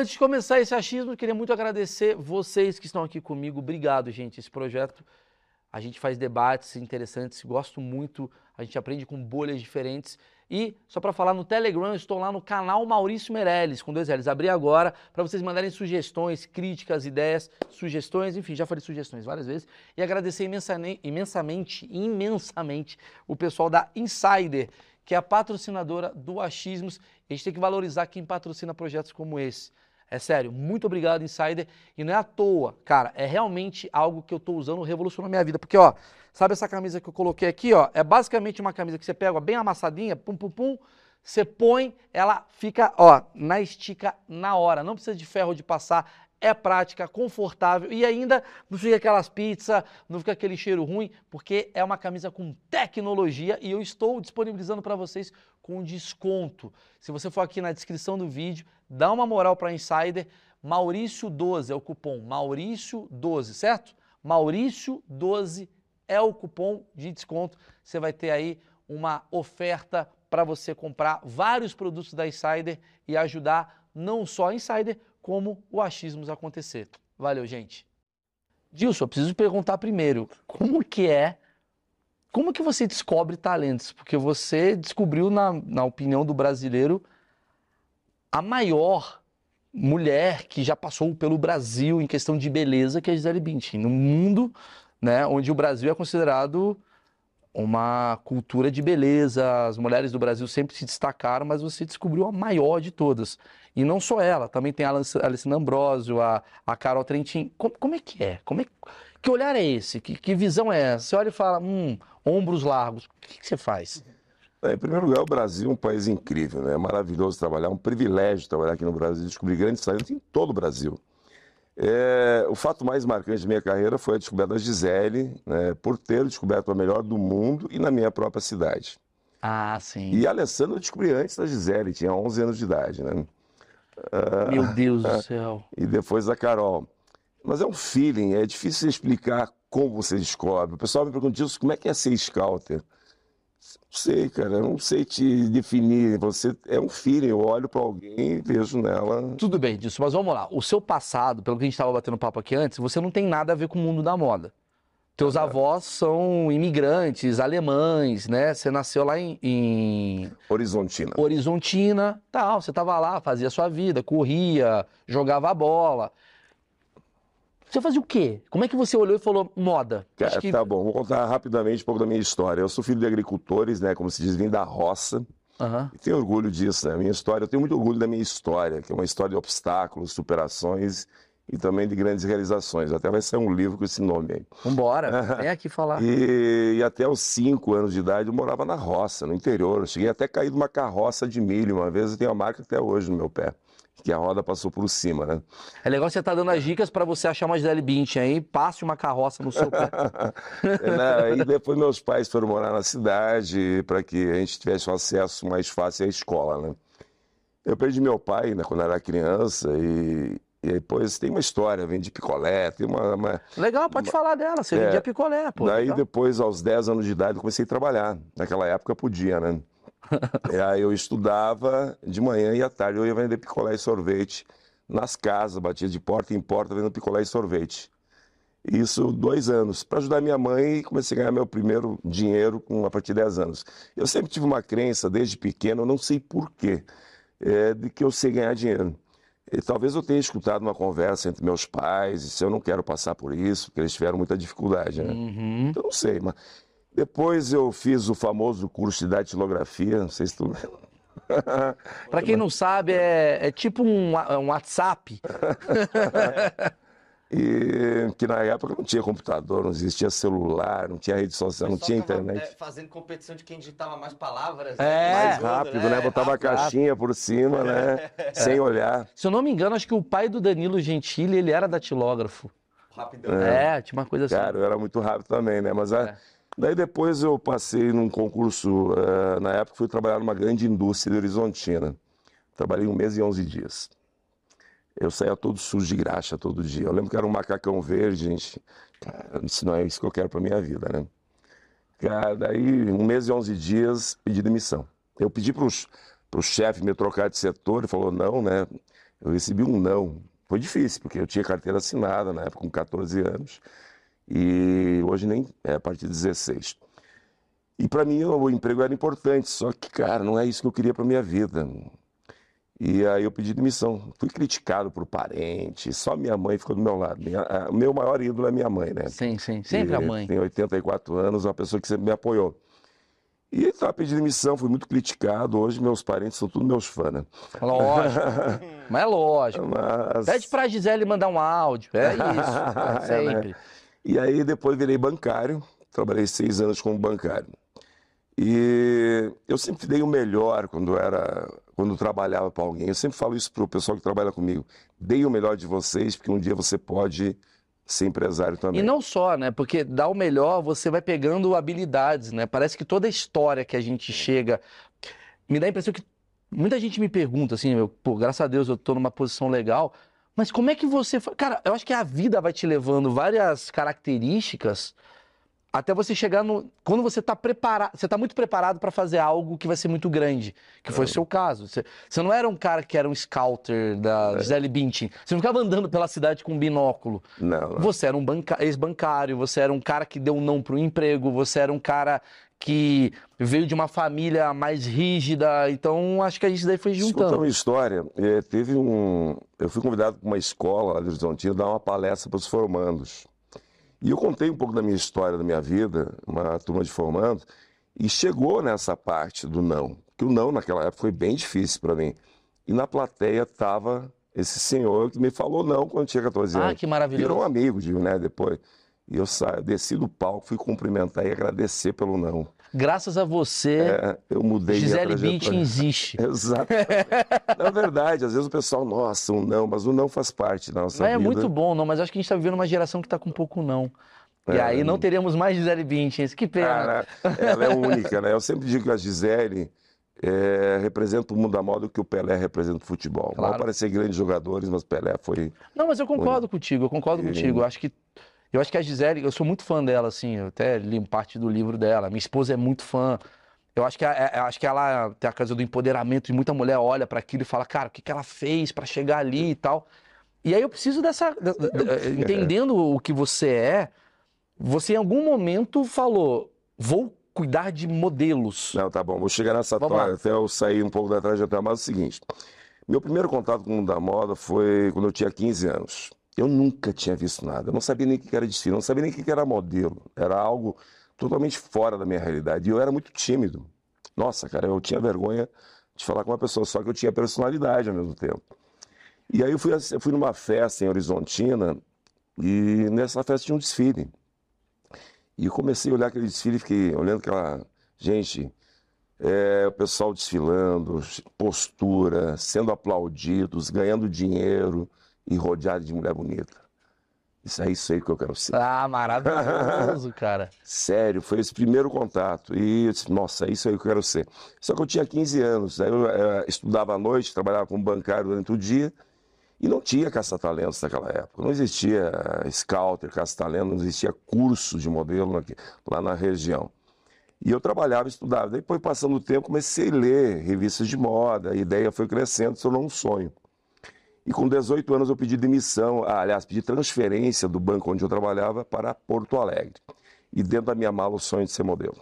Antes de começar esse achismo, queria muito agradecer vocês que estão aqui comigo. Obrigado, gente. Esse projeto, a gente faz debates interessantes, gosto muito, a gente aprende com bolhas diferentes. E, só para falar, no Telegram, estou lá no canal Maurício Meirelles, com dois L's. Abri agora para vocês mandarem sugestões, críticas, ideias, sugestões, enfim, já falei sugestões várias vezes. E agradecer imensamente, imensamente, imensamente o pessoal da Insider, que é a patrocinadora do Achismos. A gente tem que valorizar quem patrocina projetos como esse. É sério, muito obrigado, Insider. E não é à toa, cara, é realmente algo que eu estou usando, revolucionou minha vida. Porque, ó, sabe essa camisa que eu coloquei aqui, ó? É basicamente uma camisa que você pega ó, bem amassadinha, pum, pum, pum, você põe, ela fica, ó, na estica na hora. Não precisa de ferro de passar, é prática, confortável e ainda não fica aquelas pizzas, não fica aquele cheiro ruim, porque é uma camisa com tecnologia e eu estou disponibilizando para vocês com desconto. Se você for aqui na descrição do vídeo, dá uma moral para Insider, Maurício12 é o cupom, Maurício12, certo? Maurício12 é o cupom de desconto. Você vai ter aí uma oferta para você comprar vários produtos da Insider e ajudar não só a Insider, como o achismos acontecer. Valeu, gente. Dilson, eu preciso perguntar primeiro, como que é, como que você descobre talentos? Porque você descobriu, na, na opinião do brasileiro, a maior mulher que já passou pelo Brasil em questão de beleza, que é a Gisele Bündchen. No mundo, né, onde o Brasil é considerado uma cultura de beleza, as mulheres do Brasil sempre se destacaram, mas você descobriu a maior de todas. E não só ela, também tem a Alessandra Ambrosio, a, a Carol Trentin. Como, como, é que é? Como é? Que olhar é esse? Que, que visão é essa? Você olha e fala, hum, ombros largos. O que, que você faz? É, em primeiro lugar, o Brasil é um país incrível, né? é maravilhoso trabalhar, é um privilégio trabalhar aqui no Brasil, descobrir grandes talentos em todo o Brasil. É, o fato mais marcante da minha carreira foi a descoberta da Gisele, né, por ter descoberto a melhor do mundo e na minha própria cidade. Ah, sim. E a Alessandra eu descobri antes da Gisele, tinha 11 anos de idade, né? Meu Deus do céu. E depois a Carol. Mas é um feeling, é difícil explicar como você descobre. O pessoal me pergunta isso, como é que é ser scouter? Não sei, cara, eu não sei te definir. Você é um feeling, eu olho para alguém e vejo nela. Tudo bem disso, mas vamos lá. O seu passado, pelo que a gente estava batendo papo aqui antes, você não tem nada a ver com o mundo da moda. Teus avós são imigrantes, alemães, né? Você nasceu lá em, em... Horizontina. Horizontina, tal. Você tava lá, fazia sua vida, corria, jogava bola. Você fazia o quê? Como é que você olhou e falou moda? Cara, que... Tá bom, vou contar rapidamente um pouco da minha história. Eu sou filho de agricultores, né? Como se diz, vim da roça. Uhum. E tenho orgulho disso, né? Minha história, eu tenho muito orgulho da minha história, que é uma história de obstáculos, superações e também de grandes realizações. Até vai sair um livro com esse nome aí. Vambora, vem aqui falar. E, e, até os cinco anos de idade eu morava na roça, no interior. Eu cheguei até a cair de uma carroça de milho uma vez, eu tenho a marca até hoje no meu pé. Que a roda passou por cima, né? É legal você estar tá dando as dicas para você achar uma Gisele Bündchen aí, passe uma carroça no seu pé. é, e depois meus pais foram morar na cidade para que a gente tivesse um acesso mais fácil à escola, né? Eu perdi meu pai né, quando era criança e, e depois tem uma história, vende picolé, tem uma. uma legal, pode uma, falar dela, você é, vendia picolé, pô. Daí legal. depois, aos 10 anos de idade, eu comecei a trabalhar. Naquela época podia, né? e aí eu estudava de manhã e à tarde eu ia vender picolé e sorvete nas casas, batia de porta em porta vendendo picolé e sorvete. Isso dois anos. Para ajudar minha mãe, comecei a ganhar meu primeiro dinheiro com, a partir de 10 anos. Eu sempre tive uma crença, desde pequeno, eu não sei porquê, é, de que eu sei ganhar dinheiro. E talvez eu tenha escutado uma conversa entre meus pais, e se eu não quero passar por isso, porque eles tiveram muita dificuldade, né? Uhum. Então, não sei, mas depois eu fiz o famoso curso de datilografia, não sei se tu Para quem não sabe, é, é tipo um, um WhatsApp. E que na época não tinha computador, não existia celular, não tinha rede social, não tinha internet. É, fazendo competição de quem digitava mais palavras. Né? É, mais rápido, né? né? Botava rápido, a caixinha por cima, né? É. Sem olhar. Se eu não me engano, acho que o pai do Danilo Gentili, ele era datilógrafo. Rapidão. É, é tinha uma coisa assim. Cara, eu era muito rápido também, né? Mas a... Daí depois eu passei num concurso, uh, na época fui trabalhar numa grande indústria de Horizontina. Trabalhei um mês e 11 dias. Eu saía todo sujo de graxa todo dia. Eu lembro que era um macacão verde, gente. Cara, isso não é isso que eu quero para minha vida, né? Cara, daí, um mês e 11 dias, pedi demissão. Eu pedi para o chefe me trocar de setor, ele falou não, né? eu recebi um não. Foi difícil, porque eu tinha carteira assinada na época, com 14 anos, e hoje nem é a partir de 16. E para mim o emprego era importante, só que, cara, não é isso que eu queria para minha vida. E aí eu pedi demissão. Fui criticado por parente, só minha mãe ficou do meu lado. O meu maior ídolo é minha mãe, né? Sim, sim, sempre e a mãe. Tem 84 anos, uma pessoa que sempre me apoiou. E estava pedindo demissão, fui muito criticado. Hoje meus parentes são todos meus fãs, né? Lógico. Mas é lógico. Mas... Pede pra Gisele mandar um áudio. É isso. É sempre. E aí depois virei bancário. Trabalhei seis anos como bancário. E eu sempre dei o melhor quando era quando trabalhava para alguém. Eu sempre falo isso para o pessoal que trabalha comigo. Dei o melhor de vocês, porque um dia você pode ser empresário também. E não só, né? Porque dá o melhor, você vai pegando habilidades, né? Parece que toda a história que a gente chega. Me dá a impressão que muita gente me pergunta assim, eu, pô, graças a Deus eu estou numa posição legal, mas como é que você. Cara, eu acho que a vida vai te levando várias características até você chegar no. Quando você está preparado, você está muito preparado para fazer algo que vai ser muito grande, que foi o seu caso. Você, você, não era um cara que era um scouter da é. Gisele Bündchen. Você não ficava andando pela cidade com um binóculo. Não. não. Você era um ex-bancário, você era um cara que deu um não para o emprego, você era um cara que veio de uma família mais rígida. Então, acho que a gente daí foi juntando. Escuta uma história. É, teve um. Eu fui convidado para uma escola lá de Horizontina dar uma palestra para os formandos. E eu contei um pouco da minha história, da minha vida, uma turma de formando, e chegou nessa parte do não. Que o não naquela época foi bem difícil para mim. E na plateia estava esse senhor que me falou não quando tinha 14 ah, anos. Ah, que maravilhoso. Virou um amigo, de, né, depois. E eu saí, desci do palco, fui cumprimentar e agradecer pelo não. Graças a você, é, eu mudei Gisele Bündchen existe. Exato. Na verdade, às vezes o pessoal, nossa, um não, mas o não faz parte da nossa mas é vida. É muito bom, não, mas acho que a gente está vivendo uma geração que está com pouco não. E é, aí não teremos mais Gisele Bündchen, que pena. Cara, ela é única, né? Eu sempre digo que a Gisele é, representa o mundo da moda que o Pelé representa o futebol. Claro. Vai aparecer grandes jogadores, mas Pelé foi... Não, mas eu concordo contigo, eu concordo e... contigo. Eu acho que eu acho que a Gisele, eu sou muito fã dela, assim, eu até li parte do livro dela. Minha esposa é muito fã. Eu acho que, é, eu acho que ela tem a coisa do empoderamento e muita mulher olha para aquilo e fala, cara, o que, que ela fez para chegar ali e tal. E aí eu preciso dessa. entendendo o que você é, você em algum momento falou, vou cuidar de modelos. Não, tá bom, vou chegar nessa história, até eu sair um pouco da trajetória, mas é o seguinte. Meu primeiro contato com o mundo da moda foi quando eu tinha 15 anos. Eu nunca tinha visto nada. Eu não sabia nem o que era desfile, não sabia nem o que era modelo. Era algo totalmente fora da minha realidade. E eu era muito tímido. Nossa, cara, eu tinha vergonha de falar com uma pessoa, só que eu tinha personalidade ao mesmo tempo. E aí eu fui, eu fui numa festa em Horizontina e nessa festa tinha um desfile. E eu comecei a olhar aquele desfile e fiquei olhando aquela gente, é, o pessoal desfilando, postura, sendo aplaudidos, ganhando dinheiro e rodeado de mulher bonita. Isso é isso aí que eu quero ser. Ah, maravilhoso, cara. Sério, foi esse primeiro contato. E eu disse, nossa, é isso aí que eu quero ser. Só que eu tinha 15 anos, aí eu é, estudava à noite, trabalhava como bancário durante o dia, e não tinha caça-talentos naquela época. Não existia scouter, caça-talento, não existia curso de modelo aqui, lá na região. E eu trabalhava, estudava. Depois, passando o tempo, comecei a ler revistas de moda, a ideia foi crescendo, se tornou um sonho. E com 18 anos eu pedi demissão, ah, aliás, pedi transferência do banco onde eu trabalhava para Porto Alegre. E dentro da minha mala o sonho de ser modelo.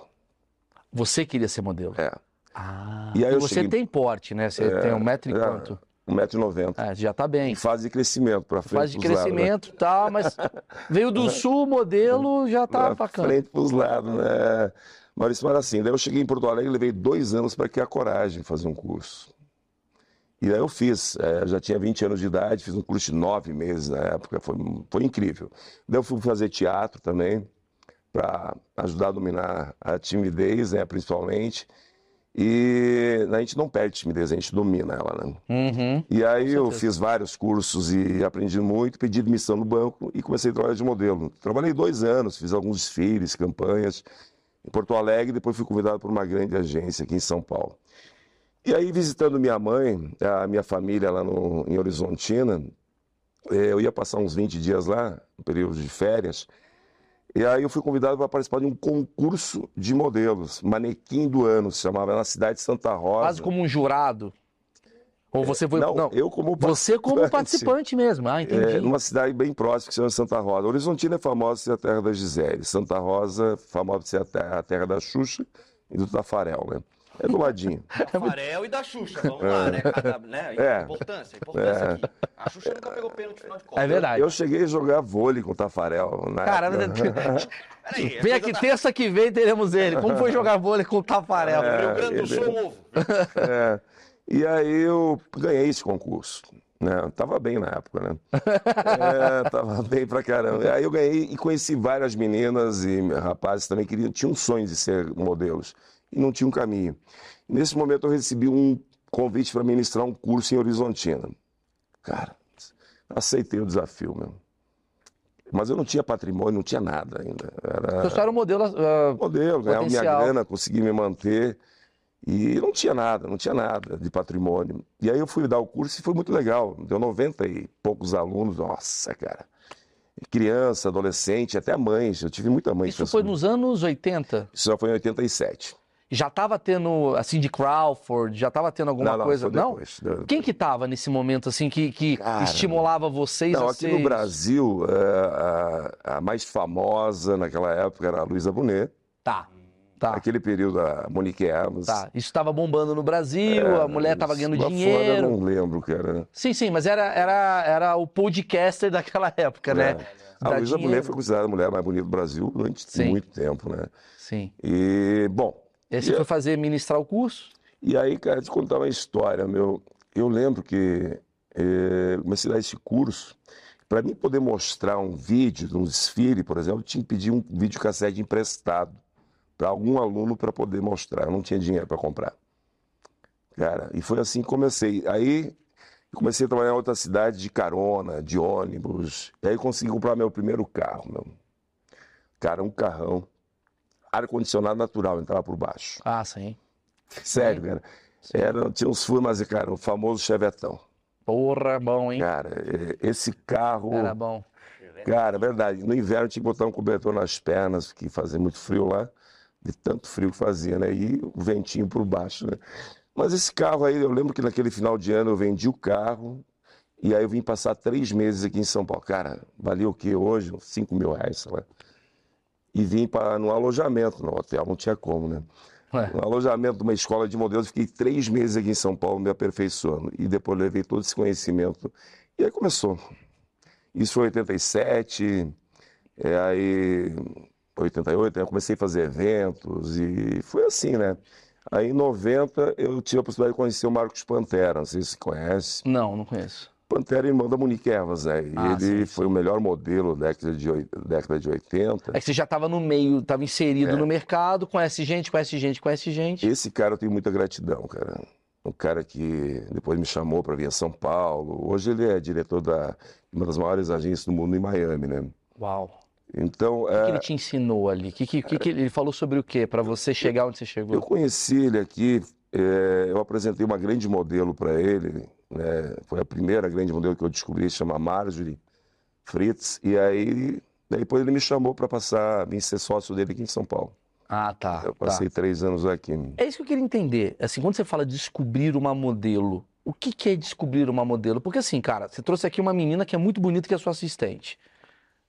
Você queria ser modelo? É. Ah, e, aí e você cheguei... tem porte, né? Você é, tem um metro e é, quanto? Um metro e noventa. É, já tá bem. Em fase de crescimento, para frente Fase de crescimento, lados, né? tá, mas veio do sul, modelo, já tá pra bacana. frente pros lados, né? Maurício, mas assim, daí eu cheguei em Porto Alegre, levei dois anos para criar coragem fazer um curso. E aí eu fiz, é, já tinha 20 anos de idade, fiz um curso de nove meses na época, foi, foi incrível. Daí eu fui fazer teatro também, para ajudar a dominar a timidez, né, principalmente. E a gente não perde timidez, a gente domina ela, né? Uhum, e aí eu fiz vários cursos e aprendi muito, pedi admissão no banco e comecei a trabalhar de modelo. Trabalhei dois anos, fiz alguns desfiles, campanhas em Porto Alegre, depois fui convidado por uma grande agência aqui em São Paulo. E aí, visitando minha mãe, a minha família lá no, em Horizontina, eh, eu ia passar uns 20 dias lá, no período de férias, e aí eu fui convidado para participar de um concurso de modelos, manequim do ano, se chamava, na cidade de Santa Rosa. Quase como um jurado. Ou você foi. não, Não, eu como você como participante mesmo. Ah, entendi. É, numa cidade bem próxima que se chama Santa Rosa. Horizontina é famosa por ser a terra da Gisele. Santa Rosa, famosa por ser a terra, a terra da Xuxa e do Tafarel, né? É do ladinho. Tafarel e da Xuxa, vamos lá, né? Cada, né? É. Importância, importância É. aqui. A Xuxa nunca pegou pênalti no final de contas. É verdade. Eu cheguei a jogar vôlei com o Tafarel. Na Cara, época. Peraí, vem a aqui, coisa terça que vem teremos ele. Como foi jogar vôlei com o Tafarel? tá- Rio Grande do ele- Sul, é um ovo. É. E aí eu ganhei esse concurso. Né? Eu Tava bem na época, né? É, tava bem pra caramba. Aí eu ganhei e conheci várias meninas e rapazes também que queriam, tinham sonhos de ser modelos e não tinham caminho. Nesse momento eu recebi um convite para ministrar um curso em Horizontina. Cara, aceitei o desafio, meu. Mas eu não tinha patrimônio, não tinha nada ainda. Era Você só era um modelo. ah, modelo, ganhava minha grana, consegui me manter. E não tinha nada, não tinha nada de patrimônio. E aí eu fui dar o curso e foi muito legal. Deu 90 e poucos alunos. Nossa, cara. Criança, adolescente, até mães. Eu tive muita mãe. isso foi nos anos 80. Isso já foi em 87. Já tava tendo, assim, de Crawford, já tava tendo alguma não, não, coisa. foi Não? depois. Quem que tava nesse momento, assim, que, que Cara, estimulava vocês Não, a aqui ser no? Brasil, é, a, a mais famosa naquela época era a Luísa Bonet. Tá, tá, Naquele período, a Monique Evans. tá. Isso tava bombando no Brasil, a mulher tava ganhando Lá fora dinheiro. eu não lembro, cara. Sim, sim, mas era, era, era o podcaster daquela época, né? É. A Dá Luísa dinheiro. Bonet foi considerada a mulher mais bonita do Brasil durante Sim. muito tempo, né? Sim. E, bom, E aí você E- foi fazer, ministrar o curso? e aí, cara, te contar uma história, meu. Eu lembro que eh, comecei a dar esse curso. Para mim poder mostrar um vídeo de um desfile, por exemplo, eu tinha que pedir um videocassete emprestado para algum aluno para poder mostrar. Eu não tinha dinheiro para comprar. Cara, e foi assim que comecei. Aí comecei a trabalhar em outra cidade de carona, de ônibus. E aí consegui comprar meu primeiro carro, meu. Cara, um carrão. Ar-condicionado natural, entrava por baixo. Ah, sim. Sério, cara. Era, tinha uns furos, mas, cara, o famoso chevetão. Porra, bom, hein? Cara, esse carro. Era bom. Cara, verdade. No inverno tinha que botar um cobertor nas pernas, porque fazia muito frio lá, de tanto frio que fazia, né? E o ventinho por baixo, né? Mas esse carro aí, eu lembro que naquele final de ano eu vendi o carro e aí eu vim passar três meses aqui em São Paulo. Cara, valia o quê hoje? Uns 5 mil reais, sei lá. E vim para no alojamento no hotel, não tinha como, né? É. No alojamento de uma escola de modelos, fiquei três meses aqui em São Paulo me aperfeiçoando. E depois levei todo esse conhecimento. E aí começou. Isso foi em 87, é, aí 88, aí eu comecei a fazer eventos e foi assim, né? Aí em 90 eu tive a possibilidade de conhecer o Marcos Pantera, não sei se você conhece. Não, não conheço. Pantera é irmão da Monique Evans, né? E Ah, ele sim, foi o melhor modelo da década de, década de 80. É que você já estava no meio, estava inserido É. no mercado, conhece gente, conhece gente, conhece gente. Esse cara eu tenho muita gratidão, cara. Um cara que depois me chamou para vir a São Paulo. Hoje ele é diretor da uma das maiores agências do mundo em Miami, né? Uau. Então, O que, é, que ele te ensinou ali? Que, que, que, que ele falou sobre o quê? Para você chegar onde você Eu chegou? conheci ele aqui, é, eu apresentei uma grande modelo para ele, né? Foi a primeira grande modelo que eu descobri, chama Marjorie Fritz, e aí depois ele me chamou para passar, vir ser sócio dele aqui em São Paulo. Ah, tá. Eu tá. passei três anos aqui. É isso que eu queria entender. Assim, quando você fala descobrir uma modelo, o que, que é descobrir uma modelo? Porque assim, cara, você trouxe aqui uma menina que é muito bonita, que é sua assistente,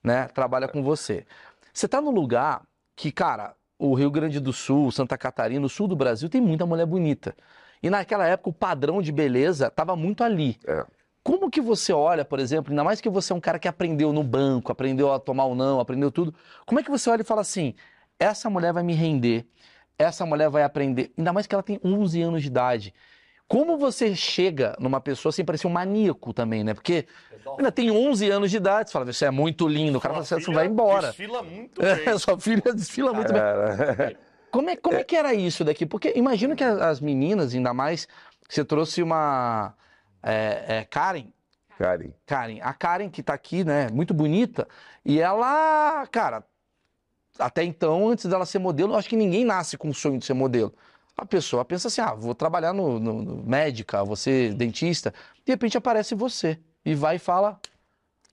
né? Trabalha com você. Você tá num lugar que, cara, o Rio Grande do Sul, Santa Catarina, o sul do Brasil tem muita mulher bonita. E naquela época o padrão de beleza tava muito ali. É. Como que você olha, por exemplo, ainda mais que você é um cara que aprendeu no banco, aprendeu a tomar o não, aprendeu tudo. Como é que você olha e fala assim: essa mulher vai me render, essa mulher vai aprender, ainda mais que ela tem 11 anos de idade. Como você chega numa pessoa sem parecer um maníaco também, né? Porque ainda tem 11 anos de idade, você fala, você é muito lindo, o cara fala, você vai embora. Desfila muito É, bem. sua filha desfila muito bem. Como é, como é que era isso daqui? Porque imagino que as, as meninas, ainda mais, você trouxe uma é, é, Karen, Karen, Karen, a Karen que tá aqui, né, muito bonita, e ela, cara, até então, antes dela ser modelo, eu acho que ninguém nasce com o sonho de ser modelo. A pessoa pensa assim, ah, vou trabalhar no, no- no médica, vou ser dentista, de repente aparece você e vai e fala,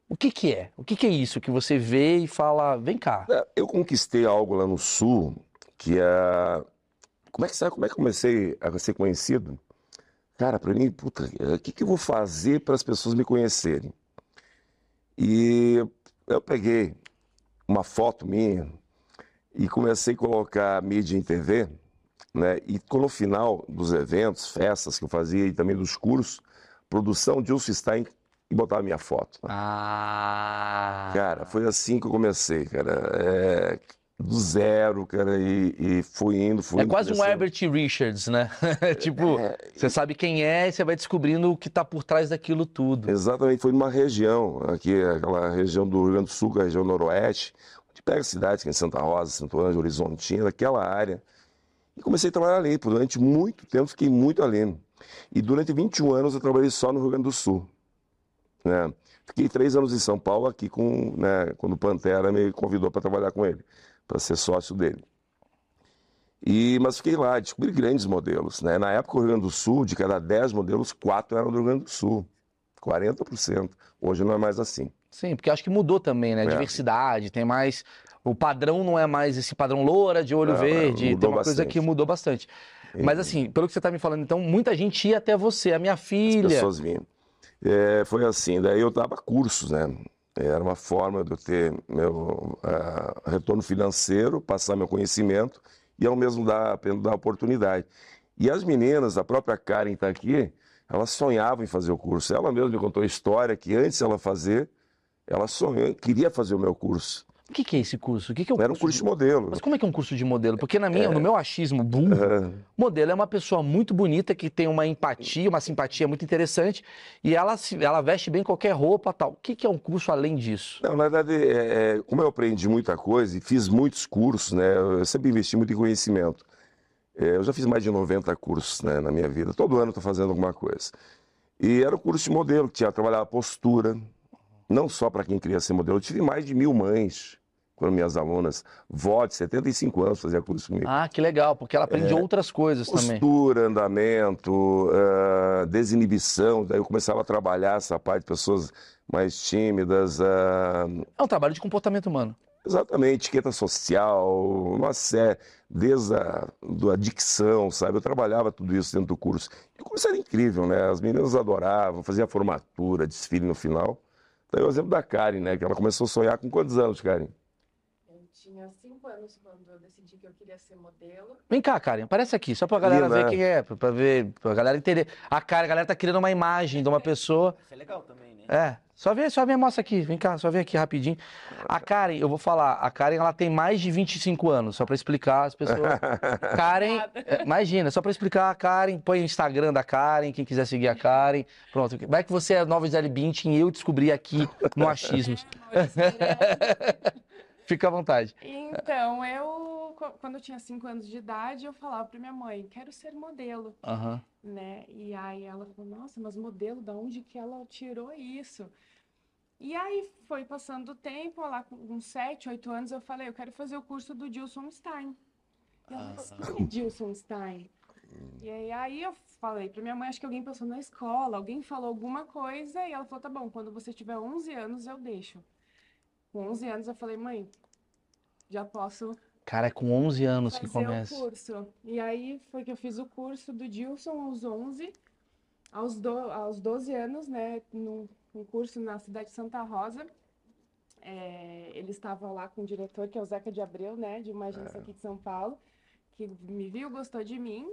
o que que é? O que que é isso que você vê e fala, vem cá. É, Eu conquistei algo lá no sul que é. Como é que sabe? Como é que comecei a ser conhecido? cara, para mim, puta, o que, que eu vou fazer para as pessoas me conhecerem? E eu peguei uma foto minha e comecei a colocar mídia em TV, né? E no final dos eventos, festas que eu fazia e também dos cursos, produção de Ulf Stein e botava minha foto. Ah. Cara, foi assim que eu comecei, cara. É, do zero, cara, e, e fui indo, fui É indo, quase um. Herbert Richards, né? tipo, É, você sabe quem é e você vai descobrindo o que tá por trás daquilo tudo. Exatamente, foi numa região, aqui, aquela região do Rio Grande do Sul, que é a região noroeste, onde pega cidades, que é em Santa Rosa, Santo Ângelo, Horizontina, aquela área. E comecei a trabalhar ali, por durante muito tempo, fiquei muito ali. E durante 21 anos eu trabalhei só no Rio Grande do Sul. né? Fiquei três anos em São Paulo, aqui com, né, quando o Pantera me convidou para trabalhar com ele, para ser sócio dele. E, mas fiquei lá, descobri grandes modelos. Né? Na época, o Rio Grande do Sul, de cada 10 modelos, quatro eram do Rio Grande do Sul. 40%. Hoje não é mais assim. Sim, porque acho que mudou também, né? É. Diversidade, tem mais. O padrão não é mais esse padrão loura, de olho Não, verde. Tem uma coisa bastante. que mudou bastante. Mas assim, pelo que você tá me falando, então, muita gente ia até você. A minha As filha. pessoas vinham. É, foi assim, daí eu dava cursos, né? Era uma forma de eu ter meu ah, retorno financeiro, passar meu conhecimento e ao mesmo dar, dar oportunidade. E as meninas, a própria Karen está aqui, elas sonhavam em fazer o curso. Ela mesma me contou a história que antes ela fazer, ela sonhou, queria fazer o meu curso. O que, que é esse curso? O que, que é o Era um curso de modelo. Mas como é que é um curso de modelo? Porque na minha, no meu achismo burro, modelo é uma pessoa muito bonita que tem uma empatia, uma simpatia muito interessante e ela, se- ela veste bem qualquer roupa tal. O que, que é um curso além disso? Não, na verdade, é, é, como eu aprendi muita coisa e fiz muitos cursos, né? Eu sempre investi muito em conhecimento. É, eu já fiz mais de 90 cursos né, na minha vida. Todo ano estou fazendo alguma coisa. E era o curso de modelo, que tinha trabalhar a postura, não só para quem queria ser modelo. Eu tive mais de mil mães, foram minhas alunas, vó de 75 anos fazia curso comigo. Ah, que legal, porque ela aprende outras coisas também. Postura, andamento, ah, desinibição. Daí eu começava a trabalhar essa parte de pessoas mais tímidas. ah, É um trabalho de comportamento humano. Exatamente, etiqueta social, uma série, desde a do- a dicção, sabe? Eu trabalhava tudo isso dentro do curso. E o curso era incrível, né? As meninas adoravam, fazia formatura, desfile no final. Daí o exemplo da Karen, né? Que ela começou a sonhar com quantos anos, Karen? Eu tinha cinco anos quando eu decidi que eu queria ser modelo. Vem cá, Karen, aparece aqui, só pra galera Linda, ver quem é, pra- pra ver, pra galera entender. A Karen, a galera tá criando uma imagem de uma pessoa. Isso é legal também, né? É, só vê, só vê, mostra aqui, vem cá, só vem aqui rapidinho. A Karen, eu vou falar, a Karen ela tem mais de 25 anos, só pra explicar as pessoas. Karen, é, imagina, só pra explicar a Karen, põe o Instagram da Karen, quem quiser seguir a Karen. Pronto, vai que você é nova Gisele Bündchen e eu descobri aqui no Achismos. É. Fica à vontade. Então, eu, quando eu tinha cinco anos de idade, eu falava pra minha mãe, quero ser modelo, Aham. né? E aí ela falou, nossa, mas modelo, da onde que ela tirou isso? E aí foi passando o tempo, lá com uns sete, oito anos, eu falei, eu quero fazer o curso do Gilson Stein. E ela falou, quem é Gilson Stein? E aí, aí eu falei pra minha mãe, acho que alguém passou na escola, alguém falou alguma coisa, e ela falou, tá bom, quando você tiver 11 anos, eu deixo. Com 11 anos eu falei, mãe, já posso Cara, é com 11 anos que começa. o curso. E aí foi que eu fiz o curso do Dilson aos 11, aos, do, aos 12 anos, né, num, um curso na cidade de Santa Rosa. É, ele estava lá com o diretor, que é o Zeca de Abreu, né, de uma agência aqui de São Paulo, que me viu, gostou de mim.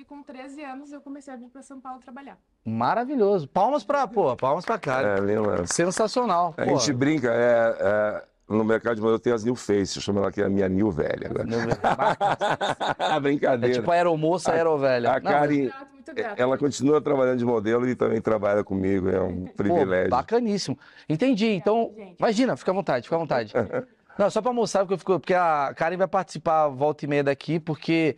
E com 13 anos eu comecei a vir para São Paulo trabalhar. Maravilhoso. Palmas pra, pô, palmas pra Karen. É, lembra? Sensacional. A pô. gente brinca, é, é, no mercado de modelo tem as new face, eu chamo ela aqui a minha new velha. Meu Deus. É Brincadeira. tipo aeromoça, aerovelha. a Não, Karen, ela continua trabalhando de modelo e também trabalha comigo, é um Pô, privilégio. bacaníssimo. Entendi. Então, imagina, fica à vontade, fica à vontade. Não, só pra mostrar porque eu fico, porque a Karen vai participar volta e meia daqui, porque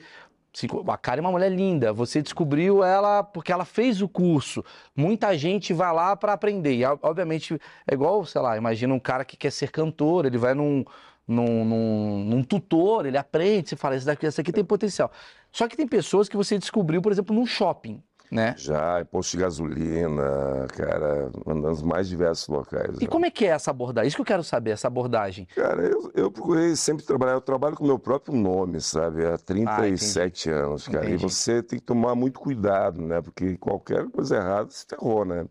a Karen é uma mulher linda. Você descobriu ela porque ela fez o curso. Muita gente vai lá pra aprender. E, obviamente, é igual, sei lá, imagina um cara que quer ser cantor, ele vai num, num, num, num tutor, ele aprende, você fala, esse daqui, esse aqui tem potencial. Só que tem pessoas que você descobriu, por exemplo, num shopping. Né? Já, posto de gasolina, cara, andando nos mais diversos locais. E né? como é que é essa abordagem? Isso que eu quero saber, essa abordagem. Cara, eu, eu procurei sempre trabalhar, eu trabalho com o meu próprio nome, sabe? Há 37 anos, cara. Entendi. E você tem que tomar muito cuidado, né? Porque qualquer coisa errada se ferrou, né?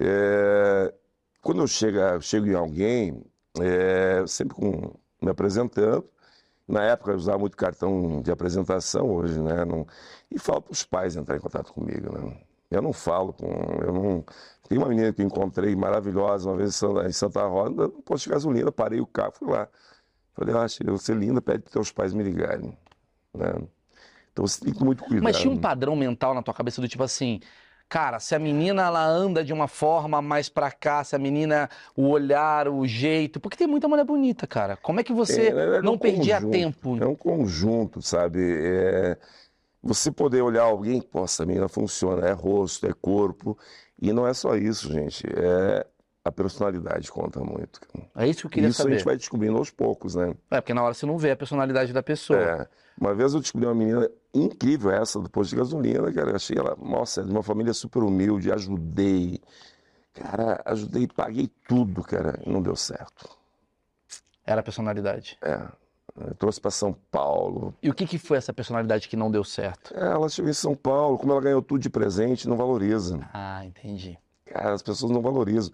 É, Quando eu chego, eu chego em alguém, é, sempre com, me apresentando. Na época eu usava muito cartão de apresentação, hoje, né? Não, e falo para os pais entrar em contato comigo, né? Eu não falo com. Eu não, tem uma menina que eu encontrei maravilhosa uma vez em Santa- Rosa, no posto de gasolina, parei o carro, fui lá. Falei, ah, achei você linda, pede para teus pais me ligarem. Né? Então você tem que muito cuidado. Mas tinha um padrão mental na tua cabeça do tipo assim, cara, se a menina ela anda de uma forma mais pra cá, se a menina o olhar, o jeito, porque tem muita mulher bonita, cara. Como é que você É, é, é não um perdia conjunto. tempo? É um conjunto, sabe? É, Você poder olhar alguém, pô, essa menina funciona, é rosto, é corpo. E não é só isso, gente. É a personalidade conta muito. É isso que eu queria Isso a saber. gente vai descobrindo aos poucos, né? É, porque na hora você não vê a personalidade da pessoa. É. Uma vez eu descobri uma menina incrível, essa do posto de gasolina, cara. Eu achei ela, nossa, é de uma família super humilde, ajudei. Cara, ajudei, paguei tudo, cara. E não deu certo. Era a personalidade. É. Eu trouxe para São Paulo, E o que que foi essa personalidade que não deu certo? É, Ela chegou em São Paulo, como ela ganhou tudo de presente, não valoriza. Ah, entendi. Cara, as pessoas não valorizam.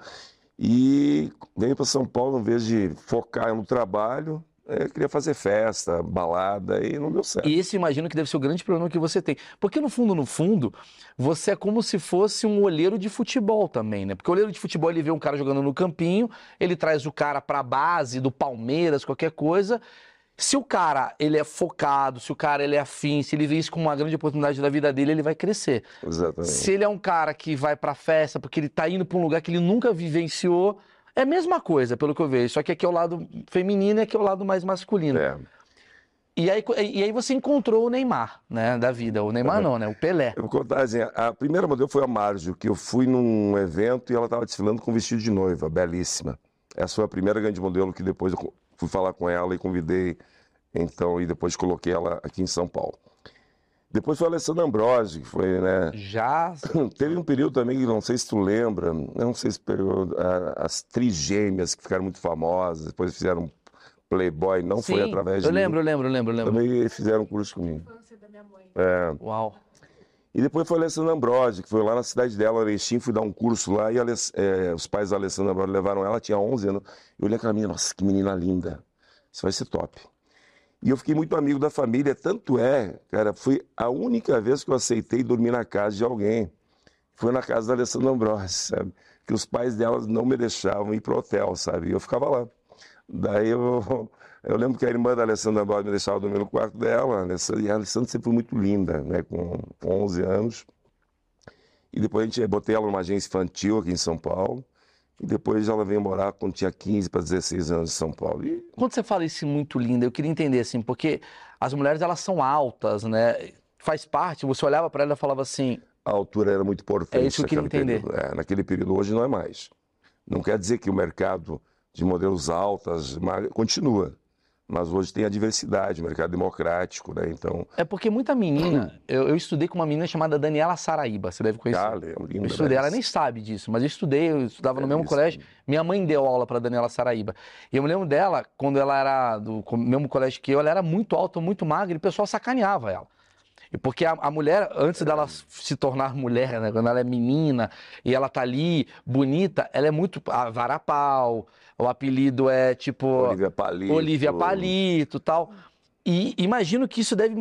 E veio para São Paulo, em vez de focar no trabalho, é, queria fazer festa, balada, e não deu certo. E esse eu imagino que deve ser o grande problema que você tem. Porque no fundo, no fundo, você é como se fosse um olheiro de futebol também, né? Porque o olheiro de futebol, ele vê um cara jogando no campinho, ele traz o cara pra base do Palmeiras, qualquer coisa. Se o cara, ele é focado, se o cara, ele é afim, se ele vê isso como uma grande oportunidade da vida dele, ele vai crescer. Exatamente. Se ele é um cara que vai pra festa porque ele tá indo pra um lugar que ele nunca vivenciou, é a mesma coisa, pelo que eu vejo. Só que aqui é o lado feminino e aqui é o lado mais masculino. É. E aí, e aí você encontrou o Neymar, né, da vida. O Neymar não, né? O Pelé. Eu vou contar assim, a primeira modelo foi a Márcio, que eu fui num evento e ela estava desfilando com vestido de noiva, belíssima. Essa foi a primeira grande modelo que depois eu fui falar com ela e convidei, então, e depois coloquei ela aqui em São Paulo. Depois foi a Alessandra Ambrosio, que foi, né? Já. Teve um período também que não sei se tu lembra, não sei se a- as trigêmeas que ficaram muito famosas, depois fizeram Playboy, não foi Sim, através de Eu mim. lembro, eu lembro, eu lembro, lembro. Também fizeram um curso comigo. Infância da minha mãe. É. Uau. E depois foi a Alessandra Ambrosio, que foi lá na cidade dela, Erechim, fui dar um curso lá e eh, os pais da Alessandra Ambrosio levaram ela, tinha 11 anos. Eu olhei aquela menina, nossa, que menina linda, isso vai ser top. E eu fiquei muito amigo da família, tanto é, cara, foi a única vez que eu aceitei dormir na casa de alguém. Foi na casa da Alessandra Ambrosio, sabe? Que os pais dela não me deixavam ir pro hotel, sabe? E eu ficava lá. Daí eu, eu lembro que a irmã da Alessandra Ambrosio me deixava dormir no quarto dela, e a Alessandra sempre foi muito linda, né? Com, com 11 anos. E depois a gente botei ela numa agência infantil aqui em São Paulo. E depois ela veio morar quando tinha 15 para 16 anos em São Paulo. E Quando você fala isso muito linda, eu queria entender assim, porque as mulheres elas são altas, né? Faz parte, você olhava pra ela e falava assim, a altura era muito importante É isso que eu queria entender. período. É, naquele período, hoje não é mais. Não quer dizer que o mercado de modelos altas continua. Mas hoje tem a diversidade, o mercado democrático, né? Então, é porque muita menina, eu, eu estudei com uma menina chamada Daniela Saraíba, você deve conhecer. ah, lembro, Eu estudei, ela nem sabe disso, mas eu estudei, eu estudava no mesmo Belíssimo. colégio. Minha mãe deu aula para Daniela Saraíba. E eu me lembro dela, quando ela era do mesmo colégio que eu, ela era muito alta, muito magra, e o pessoal sacaneava ela. Porque a, a mulher, antes dela se tornar mulher, né, quando ela é menina e ela tá ali, bonita, ela é muito. A varapau, o apelido é tipo. Olivia Palito. Olivia Palito tal. E imagino que isso deve.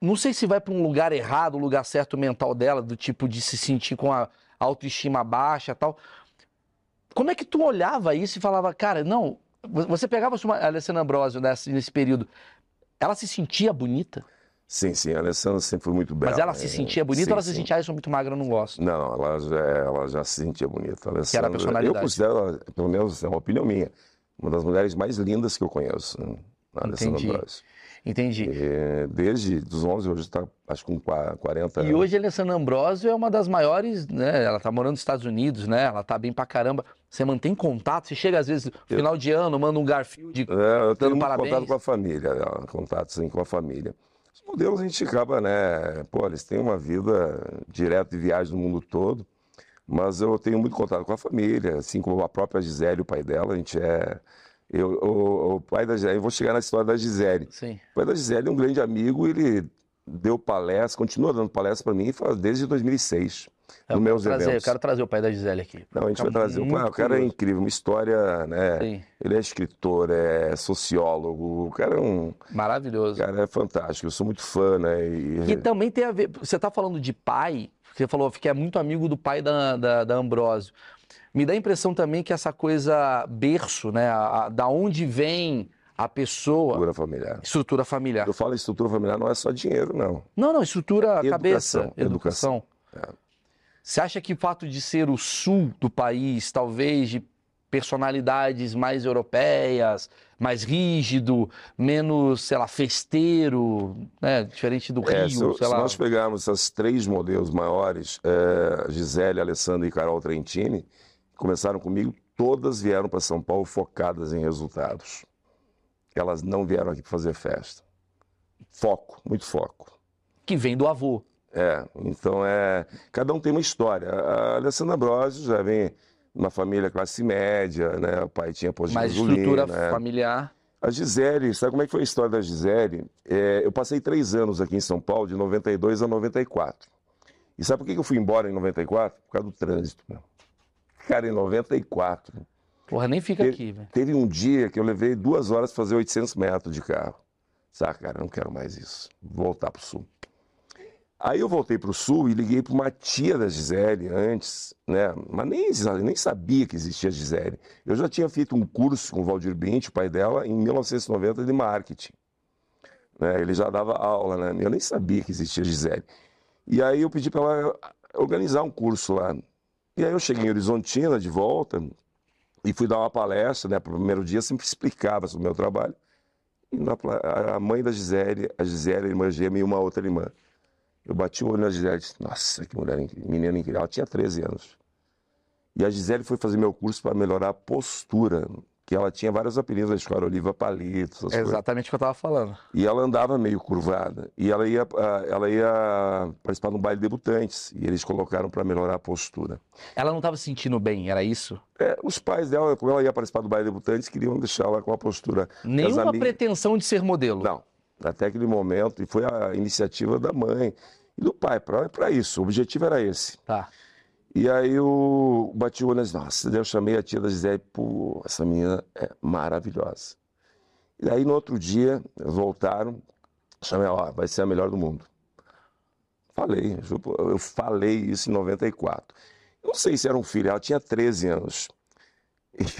Não sei se vai para um lugar errado, o lugar certo mental dela, do tipo de se sentir com a autoestima baixa tal. Como é que tu olhava isso e falava, cara, não. Você pegava a Alessandra Ambrosio nesse, nesse período, ela se sentia bonita? Sim, sim, a Alessandra sempre foi muito bela. Mas ela se né? sentia bonita Sim, ou ela se sentia, ah, eu sou muito magra, eu não gosto? Não, ela já, ela já se sentia bonita. A Que era a Alessandra, personalidade. Eu considero ela, pelo menos é uma opinião minha, uma das mulheres mais lindas que eu conheço. né? A Alessandra Entendi. Ambrosio. Entendi. É, desde os 11, hoje está, acho com qua- 40 E anos. hoje a Alessandra Ambrosio é uma das maiores, né? Ela tá morando nos Estados Unidos, né? Ela tá bem pra caramba. Você mantém contato? Você chega às vezes no final de ano, manda um Garfield. É, eu tenho muito parabéns. contato com a família, contato sim com a família. Os modelos a gente acaba, né? Pô, eles têm uma vida direta de viagem no mundo todo, mas eu tenho muito contato com a família, assim como a própria Gisele, o pai dela, a gente é. Eu, o, o pai da Gisele, eu vou chegar na história da Gisele. Sim. O pai da Gisele é um grande amigo, ele deu palestra, continua dando palestra para mim desde 2006, Eu nos quero meus trazer, eu eventos. quero trazer o pai da Gisele aqui. Não, a gente vai trazer. O, muito pai- o cara é incrível, uma história, né? Sim, Ele é escritor, é sociólogo, o cara é um maravilhoso. o cara é fantástico, eu sou muito fã, né? E- Que também tem a ver. Você tá falando de pai, você falou que é muito amigo do pai da, da, da Ambrósio. Me dá a impressão também que essa coisa berço, né? a- a- da onde vem a pessoa, Estrutura familiar. estrutura familiar. Eu falo estrutura familiar, não é só dinheiro, não. Não, não, estrutura Educação, cabeça, educação. educação. É. Você acha que o fato de ser o sul do país, talvez de personalidades mais europeias, mais rígido, menos, sei lá, festeiro, né? Diferente do É, Rio, se, se nós pegarmos essas três modelos maiores, é, Gisele, Alessandra e Carol Trentini, começaram comigo, todas vieram para São Paulo focadas em resultados. Elas não vieram aqui para fazer festa. Foco, muito foco. Que vem do avô. É, então é. Cada um tem uma história. A Alessandra Ambrosio já vem uma família classe média, né? O pai tinha posto de Mais gasolina, estrutura né? familiar. A Gisele, sabe como é que foi a história da Gisele? É, eu passei três anos aqui em São Paulo, de 92 a 94. E sabe por que eu fui embora em 94? Por causa do trânsito. Meu. Cara, em 94, Porra, nem fica aqui, velho. teve um dia que eu levei duas horas para fazer 800 metros de carro. Sabe, cara, eu não quero mais isso. Vou voltar para o sul. Aí eu voltei para o sul e liguei para uma tia da Gisele antes, né? Mas nem, nem sabia que existia a Gisele. Eu já tinha feito um curso com o Valdir Bint, o pai dela, em 1990 de marketing. Né? Ele já dava aula, né? Eu nem sabia que existia a Gisele. E aí eu pedi para ela organizar um curso lá. E aí eu cheguei em Horizontina de volta e fui dar uma palestra, né? Primeiro dia sempre explicava sobre o meu trabalho. E na a mãe da Gisele, a Gisele, a irmã gêmea e uma outra irmã. Eu bati o olho na Gisele e disse, nossa, que mulher, incrível, menina incrível. Ela tinha 13 anos. E a Gisele foi fazer meu curso para melhorar a postura, que ela tinha vários apelidos na escola, Oliva Palito, essas É coisas. exatamente o que eu tava falando. E ela andava meio curvada. E ela ia, ela ia participar de um baile de debutantes. E eles colocaram para melhorar a postura. Ela não tava se sentindo bem, era isso? É, os pais dela, como ela ia participar do baile de debutantes, queriam deixar ela com a postura. Nenhuma amigas- pretensão de ser modelo. Não, até aquele momento. E foi a iniciativa da mãe e do pai. Para isso, o objetivo era esse. Tá. E aí eu bati o olho e disse, nossa, eu chamei a tia da Gisele, pô, essa menina é maravilhosa. E aí no outro dia, voltaram, chamei ó, vai ser a melhor do mundo. Falei, eu falei isso em 94. Eu não sei se era um filho, ela tinha 13 anos.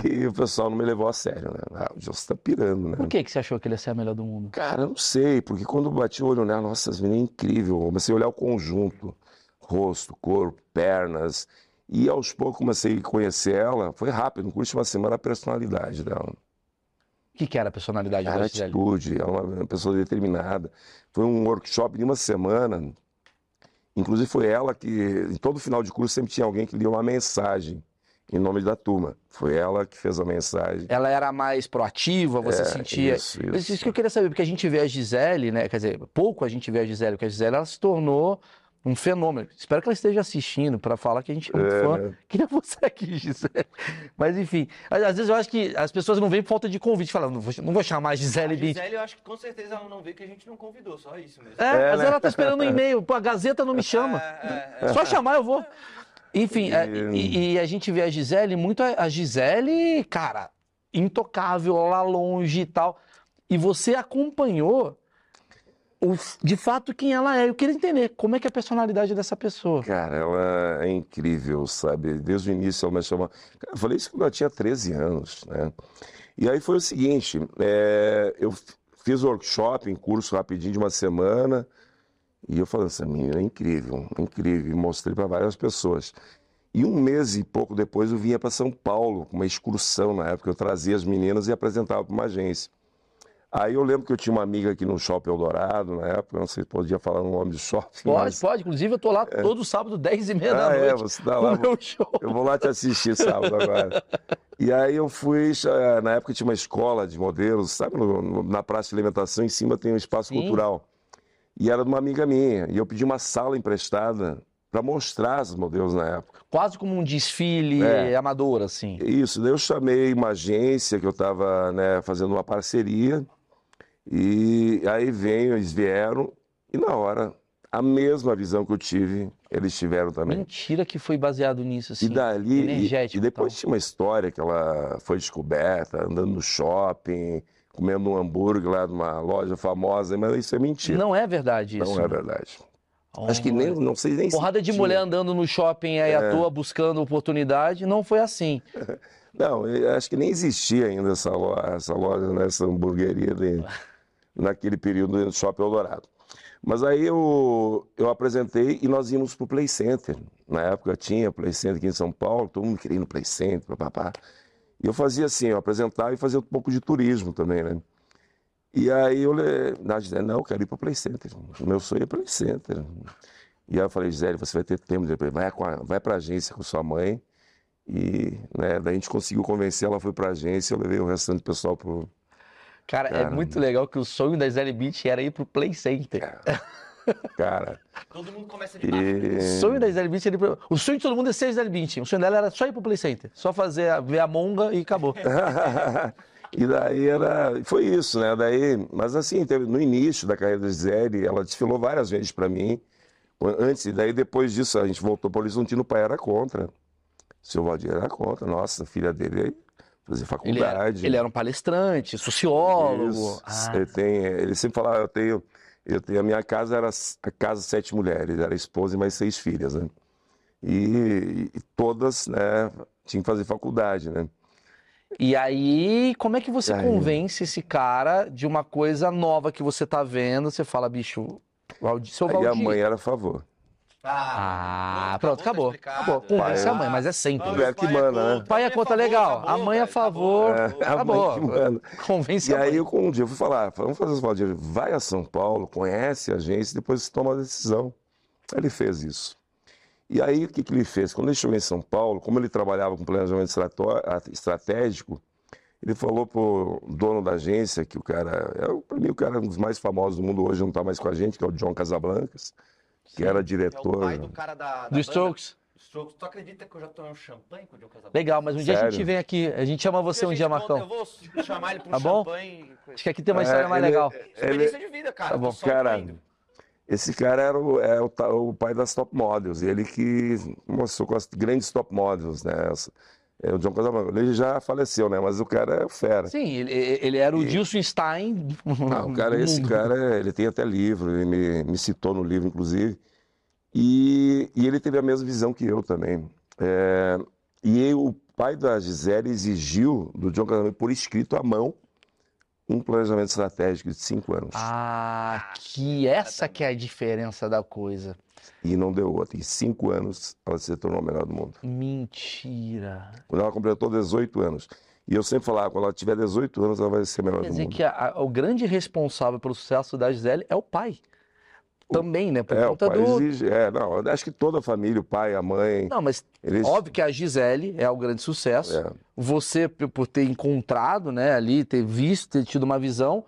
E o pessoal não me levou a sério, né? Ah, o Gilson tá pirando, né? Por que, que você achou que ele ia ser a melhor do mundo? Cara, eu não sei, porque quando eu bati o olho nela, nossa, essa menina é incrível. Comecei a olhar o conjunto, rosto, corpo, pernas. E aos poucos comecei a conhecer ela. Foi rápido, no curso de uma semana, a personalidade dela. O que, que era a personalidade Gisele? atitude, ela é uma pessoa determinada. Foi um workshop de uma semana. Inclusive foi ela que, em todo final de curso, sempre tinha alguém que lia uma mensagem em nome da turma. Foi ela que fez a mensagem. Ela era mais proativa, você É, sentia. Isso, Isso, isso. que eu queria saber, porque a gente vê a Gisele, né? Quer dizer, pouco a gente vê a Gisele, porque a Gisele ela se tornou um fenômeno. Espero que ela esteja assistindo para falar que a gente é muito É, fã. né? Queria você aqui, Gisele. Mas enfim, às vezes eu acho que as pessoas não vêm por falta de convite, falando, não vou, não vou chamar a Gisele A Bint. Gisele, eu acho que com certeza ela não vê que a gente não convidou, só isso mesmo. É, É, mas né? ela tá esperando um e-mail. Pô, a Gazeta não me chama. É, é, é. Só chamar eu vou. Enfim, é, E- e, e a gente vê a Gisele muito. A a Gisele, cara, intocável lá longe e tal. E você acompanhou o, de fato quem ela é. Eu queria entender como é que é a personalidade dessa pessoa. Cara, ela é incrível, sabe? Desde o início ela me chamou. Cara, eu falei isso quando ela tinha 13 anos, né? E aí foi o seguinte: é, eu fiz workshop em curso rapidinho de uma semana, e eu falei, essa menina é incrível, incrível, e mostrei para várias pessoas. E um mês e pouco depois eu vinha para São Paulo, com uma excursão na época, eu trazia as meninas e apresentava para uma agência. Aí eu lembro que eu tinha uma amiga aqui no Shopping Eldorado, na época, não sei se podia falar o nome do shopping. Pode, mas- pode. Inclusive, eu tô lá todo sábado, 10 e meia da ah, é, noite. você tá no lá. meu show. Eu vou lá te assistir sábado agora. E aí eu fui, na época tinha uma escola de modelos, sabe, no- no- na praça de alimentação, em cima tem um espaço Sim. cultural. E era de uma amiga minha. E eu pedi uma sala emprestada para mostrar os modelos na época. Quase como um desfile É. amador, assim. Isso, daí eu chamei uma agência que eu estava fazendo uma parceria. E aí veio, eles vieram. E na hora, a mesma visão que eu tive, eles tiveram também. Mentira que foi baseado nisso, assim. E dali, e- energético e, depois e tal. tinha uma história que ela foi descoberta andando no shopping, comendo um hambúrguer lá numa loja famosa, mas isso é mentira. Não é verdade isso. Não é verdade. Acho que nem, não sei nem se Porrada de tinha. mulher andando no shopping aí É. à toa buscando oportunidade, não foi assim. Não, acho que nem existia ainda essa loja, essa loja, né, essa hamburgueria de- naquele período do Shopping Eldorado. Mas aí eu, eu apresentei e nós íamos pro Play Center. Na época tinha Play Center aqui em São Paulo, todo mundo queria ir no Play Center, papapá. E eu fazia assim, eu apresentava e fazia um pouco de turismo também, né? E aí eu Gisele, não, eu quero ir pro Play Center. O meu sonho é Play Center. E aí eu falei, Gisele, você vai ter tempo, de- vai, com a, vai pra agência com sua mãe. E né, daí a gente conseguiu convencer, ela foi pra agência, eu levei o restante do pessoal pro. Cara, é Caramba. muito legal que o sonho da Gisele Beach era ir pro Play Center. Cara, Todo mundo começa de baixo. né? O e. sonho da Gisele era ir pro... O sonho de todo mundo é ser Gisele Beach. O sonho dela era só ir pro Play Center. Só fazer, a- ver a monga e acabou. e daí era. Foi isso, né? Daí, mas assim, teve- no início da carreira da Gisele, ela desfilou várias vezes pra mim. Antes, e daí depois disso, a gente voltou para o Horizontino, o pai era contra. O seu Valdir era contra. Nossa, a filha dele aí fazer Ele era, faculdade. ele era um palestrante, sociólogo. Isso. Ah, Ele, tem, ele sempre falava, eu tenho, eu a minha casa era a casa sete mulheres, era esposa e mais seis filhas, né? E, e todas, né, tinham que fazer faculdade, né? E aí, como é que você E aí? convence esse cara de uma coisa nova que você tá vendo? Você fala, bicho, Valdir, seu Aí a Valdir. mãe era a favor. Ah, não, pronto, tá acabou. explicado. Acabou. Convence Pai, a mãe, mas é sempre. O velho que manda, né? O pai é conta legal, a mãe é a favor. É, a Acabou. mãe que manda. Convence E a mãe. aí, eu, um dia, eu fui falar, vamos fazer o Valdir, vai a São Paulo, conhece a agência, depois toma a decisão. Aí ele fez isso. E aí, o que, que ele fez? Quando ele chegou em São Paulo, como ele trabalhava com planejamento estratégico, ele falou pro dono da agência, que o cara, é, para mim, o cara é um dos mais famosos do mundo hoje, não está mais com a gente, que é o John Casablancas, que era É o diretor. pai do cara da, da Do banda. Strokes. Strokes. Tu acredita que eu já tomei um champanhe com o Casablanca? Legal, mas um dia a gente Sério? vem aqui. A gente chama você um dia, Marcão. Eu vou chamar ele para um Tá bom? champanhe. Acho que aqui tem uma É, história mais ele- legal. Experiência de vida, cara. Tá bom. Cara, indo. Esse cara era o, é o, o pai das top models, ele que mostrou com as grandes top models, né? É, o John Casablanca, ele já faleceu, né? Mas o cara é fera. Sim, ele, ele era o Dilson Stein. Ah, o cara, esse cara, ele tem até livro, ele me, me citou no livro, inclusive. E, e ele teve a mesma visão que eu também. É, e o pai da Gisele exigiu do John Casablanca, por escrito à mão, um planejamento estratégico de cinco anos. Ah, que essa que é a diferença da coisa. E não deu outra. Em cinco anos, ela se tornou a melhor do mundo. Mentira. Quando ela completou 18 anos. E eu sempre falava, quando ela tiver 18 anos, ela vai ser a melhor Quer do dizer mundo. que a- a- o grande responsável pelo sucesso da Gisele é o pai. Também, né? Por É, o conta pai do. exige. É, não, acho que toda a família, o pai, a mãe, Não, mas eles. óbvio que a Gisele é o grande sucesso. É. Você, por ter encontrado, né, ali, ter visto, ter tido uma visão,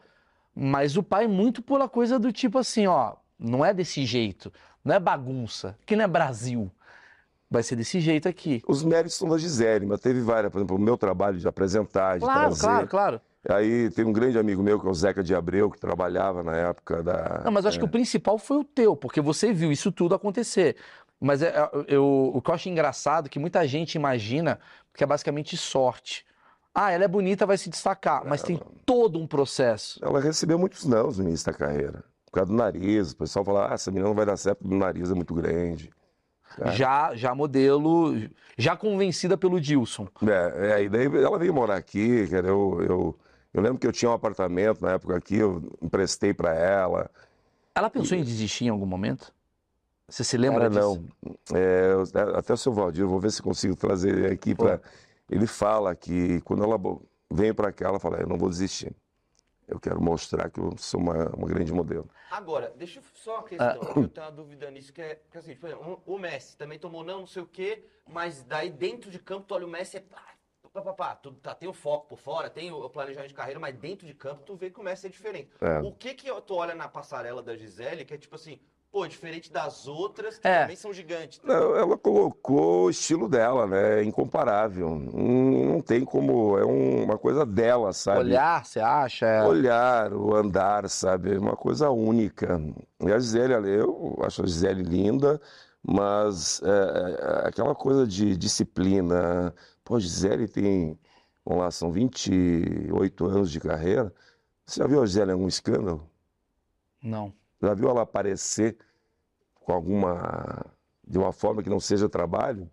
mas o pai muito pela coisa do tipo assim, ó, não é desse jeito, não é bagunça, que não é Brasil. Vai ser desse jeito aqui. Os méritos são da Gisele, mas teve várias. Por exemplo, o meu trabalho de apresentar, de Claro, trazer. claro, claro. Aí tem um grande amigo meu, que é o Zeca de Abreu, que trabalhava na época da. Não, mas eu acho que o principal foi o teu, porque você viu isso tudo acontecer. Mas é- é- eu, o que eu acho engraçado é que muita gente imagina que é basicamente sorte. Ah, ela é bonita, vai se destacar, mas tem todo um processo. Ela recebeu muitos nãos no início da carreira. Por causa do nariz. O pessoal fala, ah, essa menina não vai dar certo porque o nariz é muito grande. É. Já, já modelo, já convencida pelo Dilson. É, é, e daí ela veio morar aqui, cara, eu, eu, eu lembro que eu tinha um apartamento na época aqui, eu emprestei para ela. Ela pensou em desistir em algum momento? Você se lembra Cara, disso? não. É, eu- até o seu Valdir, eu vou ver se consigo trazer ele aqui para. Ele fala que quando ela vem para cá, ela fala: Eu não vou desistir. Eu quero mostrar que eu sou uma, uma grande modelo. Agora, deixa eu só uma questão, que eu tenho uma dúvida nisso, que é, que é assim, por exemplo, o o Messi também tomou não, não sei o quê, mas daí dentro de campo, tu olha o Messi, é, ah, pá, pá, pá, tu tá, tem o foco por fora, tem o planejamento de carreira, mas dentro de campo tu vê que começa a ser diferente. É. O que que tu olha na passarela da Gisele que é tipo assim, pô, diferente das outras, que É. também são gigantes. Não, ela colocou o estilo dela, né? É incomparável. Não, não tem como. É um- uma coisa dela, sabe? Olhar, você acha? É- Olhar, o andar, sabe? É uma coisa única. E a Gisele, eu acho a Gisele linda, mas é, é, aquela coisa de disciplina. Pô, a Gisele tem, vamos lá, são 28 anos de carreira. Você já viu a Gisele em algum escândalo? Não. Já viu ela aparecer com alguma, de uma forma que não seja trabalho?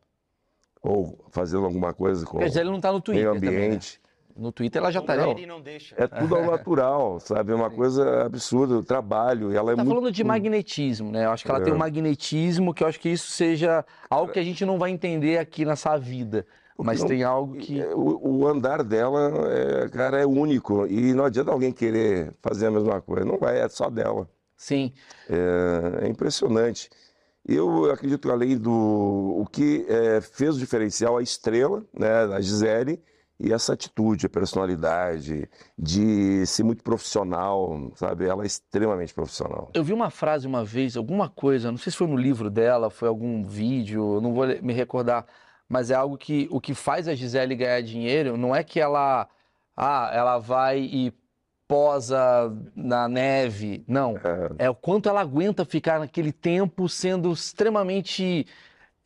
Ou fazendo alguma coisa com Quer dizer, ele não tá no Twitter meio também, né? ambiente? No Twitter ela já tá. e não deixa. É tudo ao natural, sabe? É uma coisa absurda, o trabalho. E ela é Tá muito... falando de magnetismo, né? Eu acho que ela É. tem um magnetismo que eu acho que isso seja algo que a gente não vai entender aqui nessa vida. Mas não- tem algo que. É, O, o andar dela, é, cara, é único. E não adianta alguém querer fazer a mesma coisa. Não vai, é só dela. Sim. É, é impressionante. Eu acredito que além do o que é, fez o diferencial a estrela, né, da Gisele, e essa atitude, a personalidade, de ser muito profissional, sabe? Ela é extremamente profissional. Eu vi uma frase uma vez, alguma coisa, não sei se foi no livro dela, foi algum vídeo, não vou me recordar, mas é algo que o que faz a Gisele ganhar dinheiro não é que ela, ah, ela vai e posa na neve, não. É o quanto ela aguenta ficar naquele tempo sendo extremamente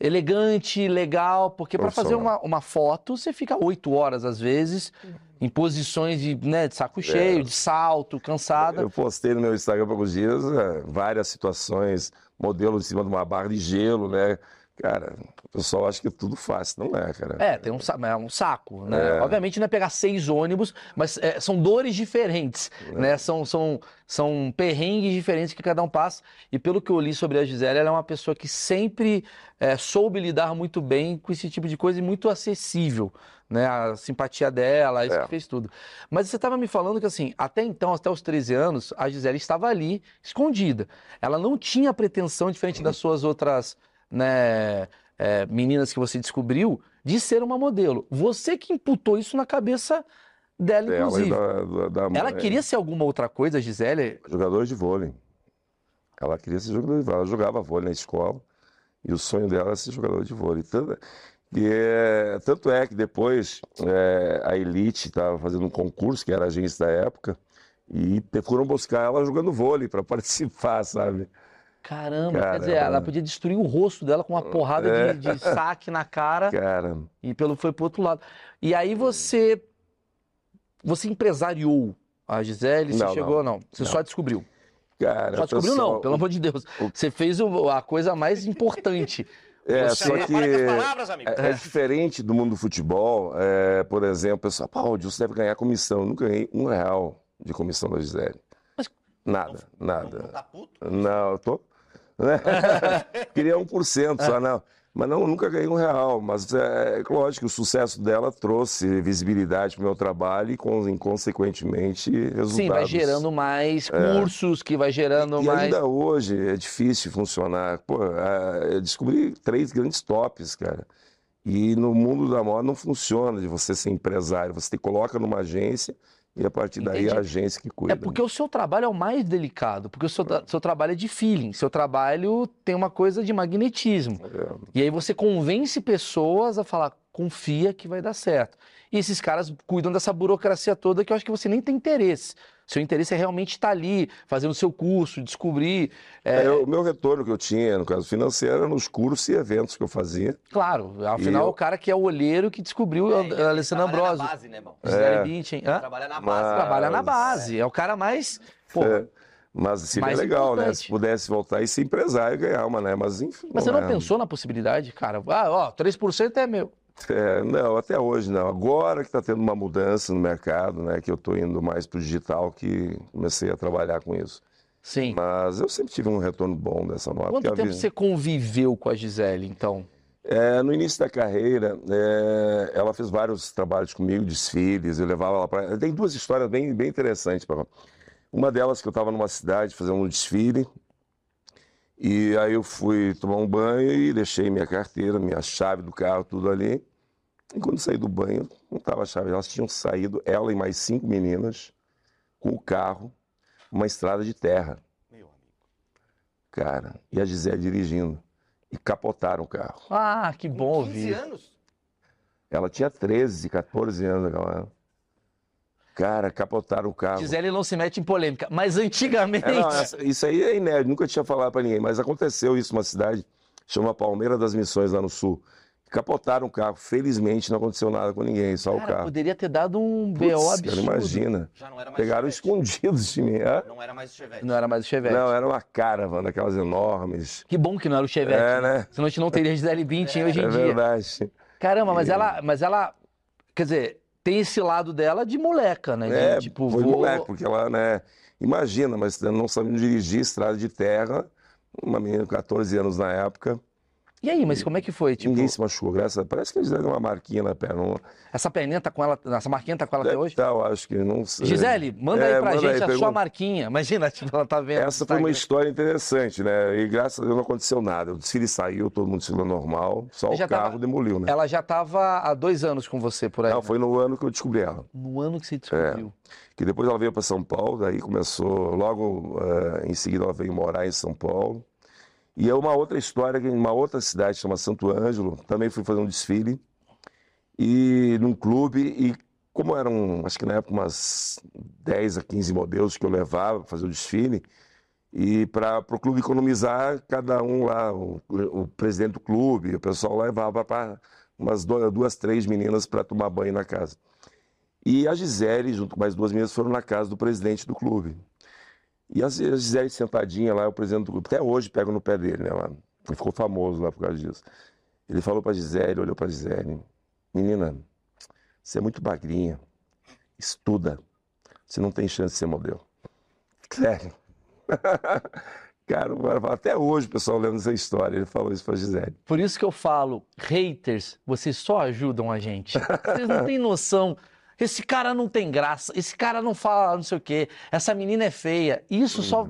elegante, legal, porque para fazer uma, uma foto você fica oito horas às vezes em posições de, né, de saco cheio, de salto, cansada. Eu postei no meu Instagram há poucos dias é, várias situações, modelo em cima de uma barra de gelo, né? Cara, o pessoal acha que é tudo fácil. Não é, cara. É, tem um, é um saco, né? É. Obviamente não é pegar seis ônibus, mas é, são dores diferentes, né? São, são, são perrengues diferentes que cada um passa. E pelo que eu li sobre a Gisele, ela é uma pessoa que sempre é, soube lidar muito bem com esse tipo de coisa e muito acessível, né? A simpatia dela, isso É. que fez tudo. Mas você estava me falando que, assim, até então, até os 13 anos, a Gisele estava ali, escondida. Ela não tinha pretensão, diferente das suas outras, né, é, meninas que você descobriu, de ser uma modelo. Você que imputou isso na cabeça dela, Dela e inclusive. da, da- da Ela mãe. queria ser alguma outra coisa, Gisele? Jogador de vôlei. Ela queria ser jogador de vôlei. Ela jogava vôlei na escola e o sonho dela era ser jogador de vôlei. Tanto, e é, tanto é que depois é, a Elite estava fazendo um concurso, que era a agência da época, e foram buscar ela jogando vôlei para participar, sabe? Caramba, Cara, quer dizer, ela podia destruir o rosto dela com uma porrada É. de, de saque na cara Cara, e pelo foi pro outro lado. E aí você você empresariou a Gisele, você Não, chegou, não. não. Você Não. só descobriu. cara, Só descobriu, não, pelo amor de Deus. Você fez o- a coisa mais importante. É, Você- só que palavras, amigo. é, é diferente do mundo do futebol. É, por exemplo, pessoal, pô, o Dilson deve ganhar comissão. Eu nunca ganhei um real de comissão da Gisele. Mas- Nada, Não, nada. não tá puto? Não, eu tô. Queria 1% só, não. Mas não, nunca ganhei um real. Mas é lógico que o sucesso dela trouxe visibilidade para o meu trabalho e, con- consequentemente, resultados. Sim, vai gerando mais cursos, que vai gerando É. E mais. ainda hoje é difícil funcionar. Pô, ah, eu descobri três grandes tops, cara. E no mundo da moda não funciona de você ser empresário. Você te coloca numa agência e a partir daí Entendi. a agência que cuida. É porque o seu trabalho é o mais delicado, porque o seu, tra- seu trabalho é de feeling, seu trabalho tem uma coisa de magnetismo. É. E aí você convence pessoas a falar, confia que vai dar certo. E esses caras cuidam dessa burocracia toda que eu acho que você nem tem interesse. Seu interesse é realmente estar ali, fazendo o seu curso, descobrir. é, É, o meu retorno que eu tinha, no caso financeiro, era nos cursos e eventos que eu fazia. Claro, afinal, eu- o cara que é o olheiro que descobriu É, a Alessandro trabalha Ambrosio. na base, né, irmão? Bündchen. Hã? Trabalha na Mas- base. Trabalha na Mas- base. É o cara mais. Pô, É, mas seria mais legal, né? importante. Se pudesse voltar e ser empresário e ganhar uma, né? Mas enfim. Mas você não é. pensou na possibilidade, cara? Ah, ó, 3% é meu. É, não, até hoje não. Agora que está tendo uma mudança no mercado, né? Que eu estou indo mais para o digital, que comecei a trabalhar com isso. Sim. Mas eu sempre tive um retorno bom dessa nova. Quanto tempo vi- você conviveu com a Gisele, então? É, no início da carreira, é, ela fez vários trabalhos comigo, desfiles, eu levava ela para. Tem duas histórias bem, bem interessantes. Pra... Uma delas que eu estava numa cidade fazendo um desfile, e aí eu fui tomar um banho e deixei minha carteira, minha chave do carro, tudo ali. E quando saí do banho, não tava a chave. Elas tinham saído, ela e mais cinco meninas, com o carro, uma estrada de terra. Meu amigo. Cara, e a Gisele dirigindo. E capotaram o carro. Ah, que bom Com 15 ouvir. anos? Ela tinha 13, 14 anos naquela Cara, capotaram o carro. Gisele não se mete em polêmica, mas antigamente. É, não, essa- isso aí é inédito, nunca tinha falado pra ninguém, mas aconteceu isso numa cidade, chama Palmeira das Missões, lá no sul. Capotaram o carro, felizmente não aconteceu nada com ninguém, só o Cara, carro. poderia ter dado um BO Putz, absurdo. cara, imagina. Já não era mais Pegaram escondidos de mim. hã? Não era mais Chevette. Não era mais o Chevette. Não, era uma caravan daquelas enormes. Que bom que não era o Chevette. É, né? Senão a gente não teria Gisele Bündchen hoje em É dia. verdade. Caramba, mas E- ela, mas ela, quer dizer, tem esse lado dela de moleca, né? De, É, tipo, foi vou... moleque, porque ela, né? Imagina, mas não sabendo dirigir estrada de terra, uma menina de 14 anos na época, E aí, mas como é que foi? Tipo, ninguém se machucou, graças a Parece que eles deram uma marquinha na perna. Essa perninha tá com ela, essa marquinha tá com ela até Deve hoje? tá, eu acho que não sei. Gisele, manda É, aí pra manda gente aí, a sua pergunta. marquinha. Imagina, tipo, ela tá vendo. Essa foi uma história interessante, né? E graças a Deus não aconteceu nada. O desfile saiu, todo mundo desfilou normal, só o carro tava- demoliu, né? Ela já tava há dois anos com você por aí. Não, né? foi no ano que eu descobri ela. No ano que você descobriu. Que depois ela veio para São Paulo, daí começou, logo eh, em seguida ela veio morar em São Paulo. E é uma outra história, em uma outra cidade chama Santo Ângelo, também fui fazer um desfile, e num clube, e como eram, acho que na época, umas 10 a 15 modelos que eu levava para fazer o desfile, e para o clube economizar, cada um lá, o, o presidente do clube, o pessoal levava para umas duas, duas, três meninas para tomar banho na casa. E a Gisele, junto com mais duas meninas, foram na casa do presidente do clube. E a Gisele sentadinha lá, o presidente do clube, até hoje pego no pé dele, né? Lá. Ele ficou famoso lá por causa disso. Ele falou para Gisele, olhou para Gisele, menina, você é muito magrinha, estuda, você não tem chance de ser modelo. Sério. Cara, até hoje o pessoal lembra essa história, ele falou isso para Gisele. Por isso que eu falo, haters, vocês só ajudam a gente. Vocês não têm noção. Esse cara não tem graça, esse cara não fala não sei o quê, essa menina é feia. Isso só,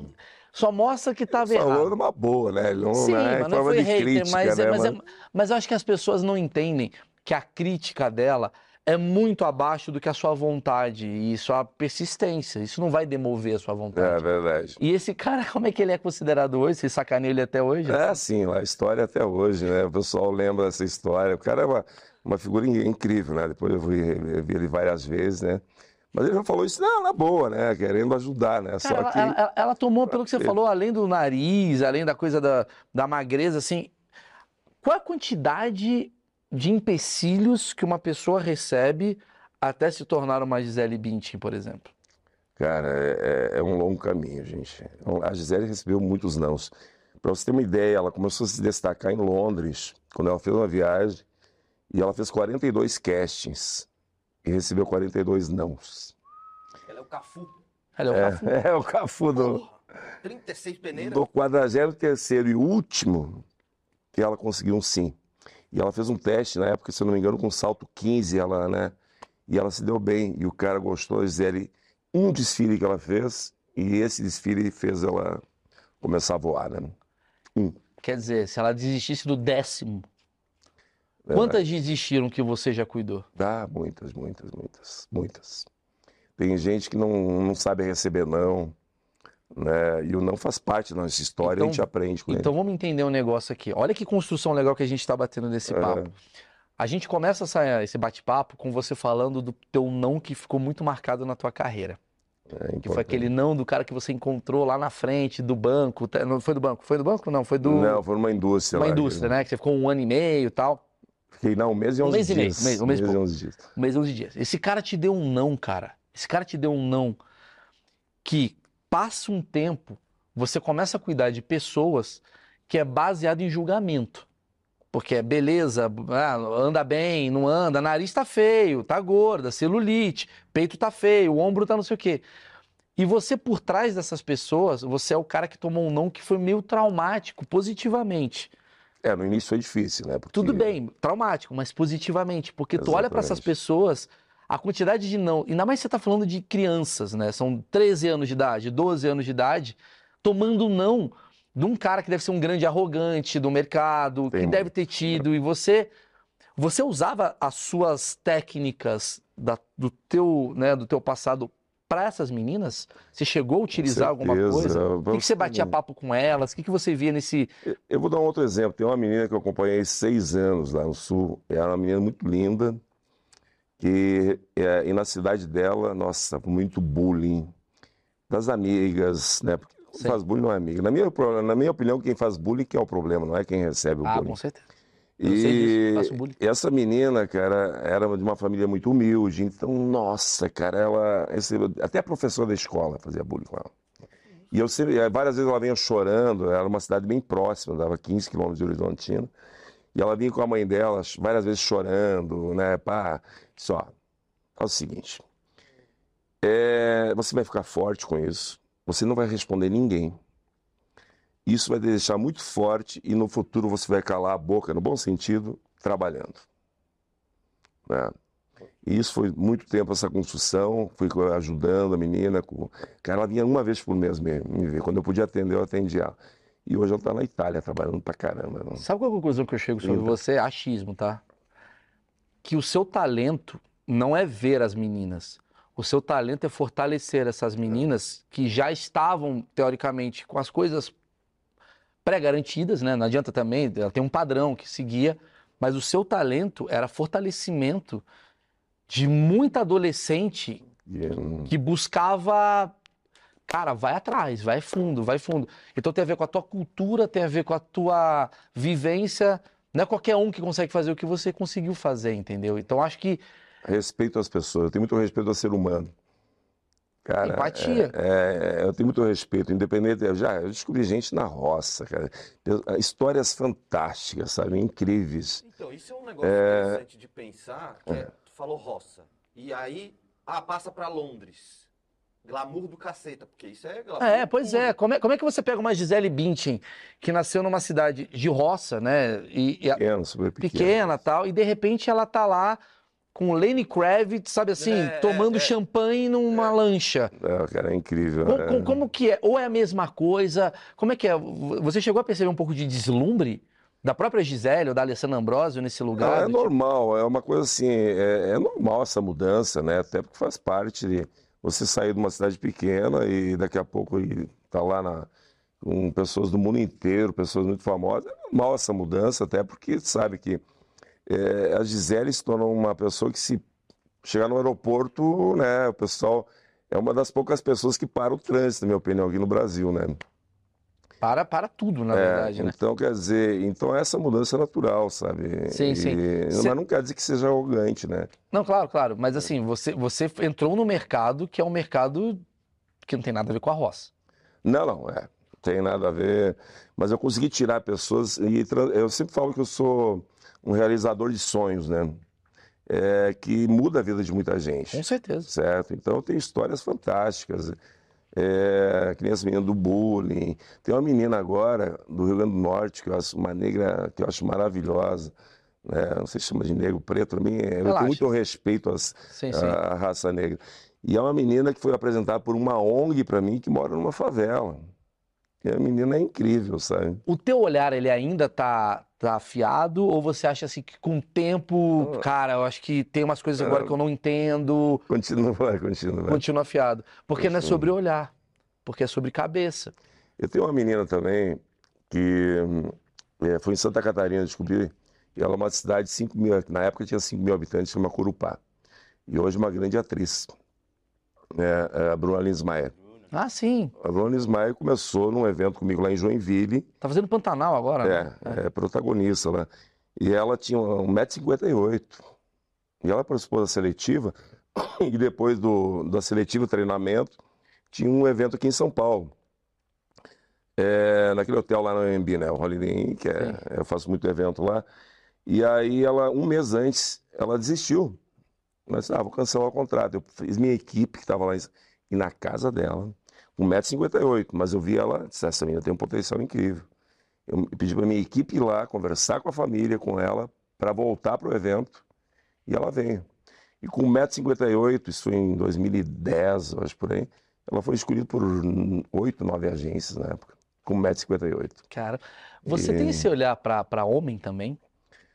só mostra que Falou errado. numa boa, né? Não, Sim, né? mas não foi hater, crítica, mas, é- né? mas, é- Mas- mas eu acho que as pessoas não entendem que a crítica dela é muito abaixo do que a sua vontade e sua persistência. Isso não vai demover a sua É vontade. verdade. E esse cara, como é que ele é considerado hoje? Você sacaneia ele até hoje? É assim, a história até hoje, né? O pessoal lembra dessa história. O cara é uma, uma figura in- incrível, né? Depois eu vi, eu vi ele várias vezes, né? Mas ele já falou isso não, na boa, né? Querendo ajudar, né? Cara, Só ela, que ela- ela- ela tomou, pelo que você falou, além do nariz, além da coisa da, da magreza, assim, qual a quantidade de empecilhos que uma pessoa recebe até se tornar uma Gisele Bündchen, por exemplo? Cara, é, é- é um longo caminho, gente. A Gisele recebeu muitos nãos. Para você ter uma ideia, ela começou a se destacar em Londres, quando ela fez uma viagem, e ela fez 42 castings e recebeu 42 nãos. Ela é o Cafu. Ela é o Cafu. É, é o Cafu do, Porra, 36 peneiras. do 43º e último que ela conseguiu um sim. E ela fez um teste na época, se eu não me engano, com salto 15, ela, né? E ela se deu bem, e o cara gostou, Gisele, um desfile que ela fez, e esse desfile fez ela começar a voar, né? Quer dizer, se ela desistisse do décimo, É, quantas desistiram que você já cuidou? Dá muitas, muitas, muitas, muitas. Tem gente que não, não sabe receber não, né? E o não faz parte da nossa história, Então- a gente aprende com Então vamos entender um negócio aqui. Olha que construção legal que a gente está batendo nesse É. papo. A gente começa essa- esse bate-papo com você falando do teu não que ficou muito marcado na tua carreira. ele. É Que foi aquele não do cara que você encontrou lá na frente do banco. tá- Não foi do banco? Foi do banco? Não, foi do. Não, foi numa indústria uma lá. indústria, né? Que você ficou um ano e meio e tal. Fiquei, não, um mês e Um 11 mês e meio, dias. um mês- um mês e e pouco. 11 dias. Um mês e 11 dias. Esse cara te deu um não, cara. Esse cara te deu um não que passa um tempo, você começa a cuidar de pessoas que é baseado em julgamento. Porque é beleza, ah, anda bem, não anda, nariz tá feio, tá gorda, celulite, peito tá feio, o ombro tá não sei o quê. E você, por trás dessas pessoas, você é o cara que tomou um não que foi meio traumático, positivamente. É, no início foi difícil, né? Porque... Tudo bem, traumático, mas positivamente, porque tu olha para essas Exatamente. pessoas, a quantidade de não, ainda mais você tá falando de crianças, né? São 13 anos de idade, 12 anos de idade, tomando não de um cara que deve ser um grande arrogante do mercado, que Tem- deve ter tido, e você. Você usava as suas técnicas da- do, teu, né, do teu passado para essas meninas? Você chegou a utilizar alguma coisa? O que, que você batia papo com elas? O que, que você via nesse. Eu vou dar um outro exemplo. Tem uma menina que eu acompanhei seis anos lá no Sul. Era uma menina muito linda. Que, é, e na cidade dela, nossa, muito bullying. Das amigas, né? Porque quem Sim. faz bullying não é amiga. Na minha, na minha opinião, quem faz bullying que é o problema, não é quem recebe o Ah, bullying. com certeza. Eu disso, bullying. essa menina, cara, era de uma família muito humilde. Então, nossa, cara, ela. recebeu- Até a professora da escola fazia bullying com ela. E eu sempre, eh, várias vezes ela vinha chorando, era uma cidade bem próxima, dava 15 quilômetros de Horizontina. E ela vinha com a mãe dela, várias vezes chorando, né? Pá, só. É o seguinte: é, você vai ficar forte com isso, você não vai responder ninguém. Isso vai te deixar muito forte e no futuro você vai calar a boca, no bom sentido, trabalhando. né? E isso foi muito tempo essa construção, fui ajudando a menina. Com... Cara, ela vinha uma vez por mês me, me ver. Quando eu podia atender, eu atendia ela. E hoje ela está na Itália, trabalhando pra caramba. né? Sabe qual é a conclusão que eu chego sobre Então. você? Achismo, tá? Que o seu talento não é ver as meninas. O seu talento é fortalecer essas meninas que já estavam, teoricamente, com as coisas pré-garantidas, né? Não adianta também, ela tem um padrão que seguia, mas o seu talento era fortalecimento de muita adolescente hum, que buscava, cara, vai atrás, vai fundo, vai fundo. Então tem a ver com a tua cultura, tem a ver com a tua vivência. Não é qualquer um que consegue fazer o que você conseguiu fazer, entendeu? Então acho que respeito às pessoas, eu tenho muito respeito ao ser humano. Cara, Empatia. é- é- eu tenho muito respeito, independente. Eu já eu descobri gente na roça, cara. Eu- Histórias fantásticas, sabe? Incríveis. Então, isso é um negócio É. interessante de pensar, que é, tu falou roça. E aí, ah, passa pra Londres. Glamour do caceta, porque isso é glamour. É, pois é. Como, é. como é que você pega uma Gisele Bündchen, que nasceu numa cidade de roça, né? E, e a- Pequeno, super pequeno. pequena tal, e de repente ela tá lá com Lenny Kravitz, sabe assim, É, tomando é, é. champanhe numa lancha. É, cara, é incrível. Como, é. como- como que é? Ou é a mesma coisa? Como é que é? Você chegou a perceber um pouco de deslumbre da própria Gisele ou da Alessandra Ambrosio nesse lugar? É, tipo- normal, é uma coisa assim, é, é normal essa mudança, né? Até porque faz parte de você sair de uma cidade pequena e daqui a pouco tá lá na, com pessoas do mundo inteiro, pessoas muito famosas. É normal essa mudança, até porque sabe que é, a Gisele se tornou uma pessoa que se chegar no aeroporto, né? O pessoal é uma das poucas pessoas que para o trânsito, na minha opinião, aqui no Brasil, né? Para, para tudo, na É, verdade, né? Então, quer dizer, então essa mudança é natural, sabe? Sim, sim. E- Cê- Mas não quer dizer que seja arrogante, né? Não, claro, claro. Mas assim, você, você entrou no mercado que é um mercado que não tem nada a ver com a roça. Não, não, é. Tem nada a ver. Mas eu consegui tirar pessoas. E eu sempre falo que eu sou um realizador de sonhos, né? É, que muda a vida de muita gente. Com certeza. certo? Então tem histórias fantásticas. É, que nem as meninas do bullying. Tem uma menina agora do Rio Grande do Norte, que eu acho uma negra que eu acho maravilhosa. Né? Não sei se chama de negro preto, também eu Relaxa. tenho muito respeito às, Sim, sim. à raça negra. E é uma menina que foi apresentada por uma ONG para mim que mora numa favela. E a menina é incrível, sabe? O teu olhar, ele ainda tá, tá afiado? Ou você acha assim que com o tempo, Ah. cara, eu acho que tem umas coisas agora que eu não entendo, Continua, continua. continua afiado? Porque não é Continua. sobre olhar, porque é sobre cabeça. Eu tenho uma menina também que é, foi em Santa Catarina, descobri, e ela é uma cidade de 5 mil, na época tinha 5 mil habitantes, chama Curupá. E hoje é uma grande atriz, é a Bruna Linsmaier. Ah, sim. A Bruna Linsmaier começou num evento comigo lá em Joinville, Tá fazendo Pantanal agora, né? é, é protagonista lá. E ela tinha 1,58m. E ela participou da seletiva, e depois do, da seletiva treinamento, tinha um evento aqui em São Paulo. É, naquele hotel lá no AMB, né? O Holiday Inn, que é, eu faço muito evento lá. E aí ela, um mês antes, ela desistiu. Mas, ah, vou cancelar o contrato. Eu fiz minha equipe, que estava lá em- e na casa dela, 1,58m, mas eu vi ela, disse, essa menina tem um potencial incrível. Eu pedi para minha equipe ir lá, conversar com a família, com ela, para voltar para o evento, e ela veio. E com 1,58m, isso foi em 2010, eu acho por aí, ela foi escolhida por oito, nove agências na época, com 1,58m. Cara, você tem E- esse olhar pra homem também?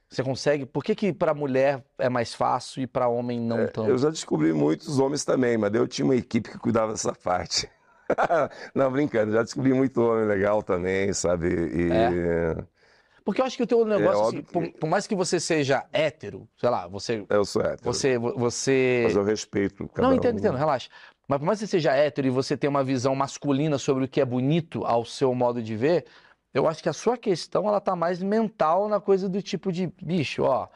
Você consegue? Por que que para mulher é mais fácil e para homem não É, tanto? eu já descobri muitos homens também, mas eu tinha uma equipe que cuidava dessa parte. Não, brincando, já descobri muito homem legal também, sabe? E Porque eu acho que o teu negócio, assim, óbvio por, por mais que você seja hétero, sei lá, você, eu sou hétero. você, você... Mas eu respeito cada Não, um. entendo, entendo, relaxa. Mas por mais que você seja hétero e você tenha uma visão masculina sobre o que é bonito ao seu modo de ver, eu acho que a sua questão, ela tá mais mental na coisa do tipo de, bicho, ó,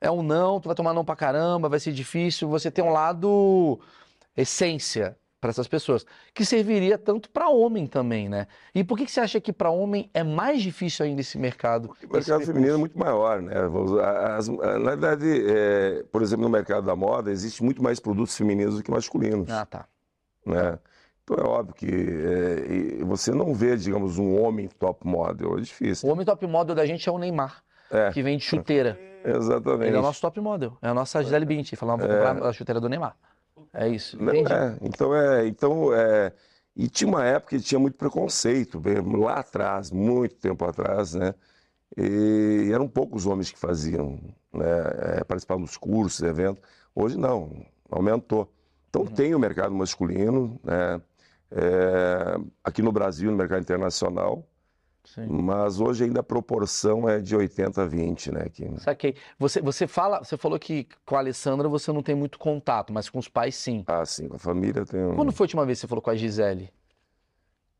é um não, tu vai tomar não pra caramba, vai ser difícil, você tem um lado essência para essas pessoas, que serviria tanto para homem também, né? E por que que você acha que para homem é mais difícil ainda esse mercado? O esse mercado feminino é muito maior, né? As- na verdade, é, por exemplo, no mercado da moda, existe muito mais produtos femininos do que masculinos, Ah, tá. né? Então é óbvio que é, você não vê, digamos, um homem top model, é O difícil. homem top model da gente é o Neymar, É, que vem de chuteira. exatamente. Ele é o nosso top model, é a nossa Gisele Bündchen. Falar, vou comprar a chuteira do Neymar. É isso, Não, entendi. é, então é, então é, e tinha uma época que tinha muito preconceito, lá atrás, muito tempo atrás, né? E eram poucos homens que faziam, né? é, participavam dos cursos, eventos. Hoje não, aumentou. Então tem o mercado masculino, né? É, aqui no Brasil, no mercado internacional, Sim. mas hoje ainda a proporção é de 80 a 20, né? Que, Saquei. Você, você fala, você falou que com a Alessandra você não tem muito contato, mas com os pais sim. ah, sim, com a família tem um... Quando foi a última vez que você falou com a Gisele?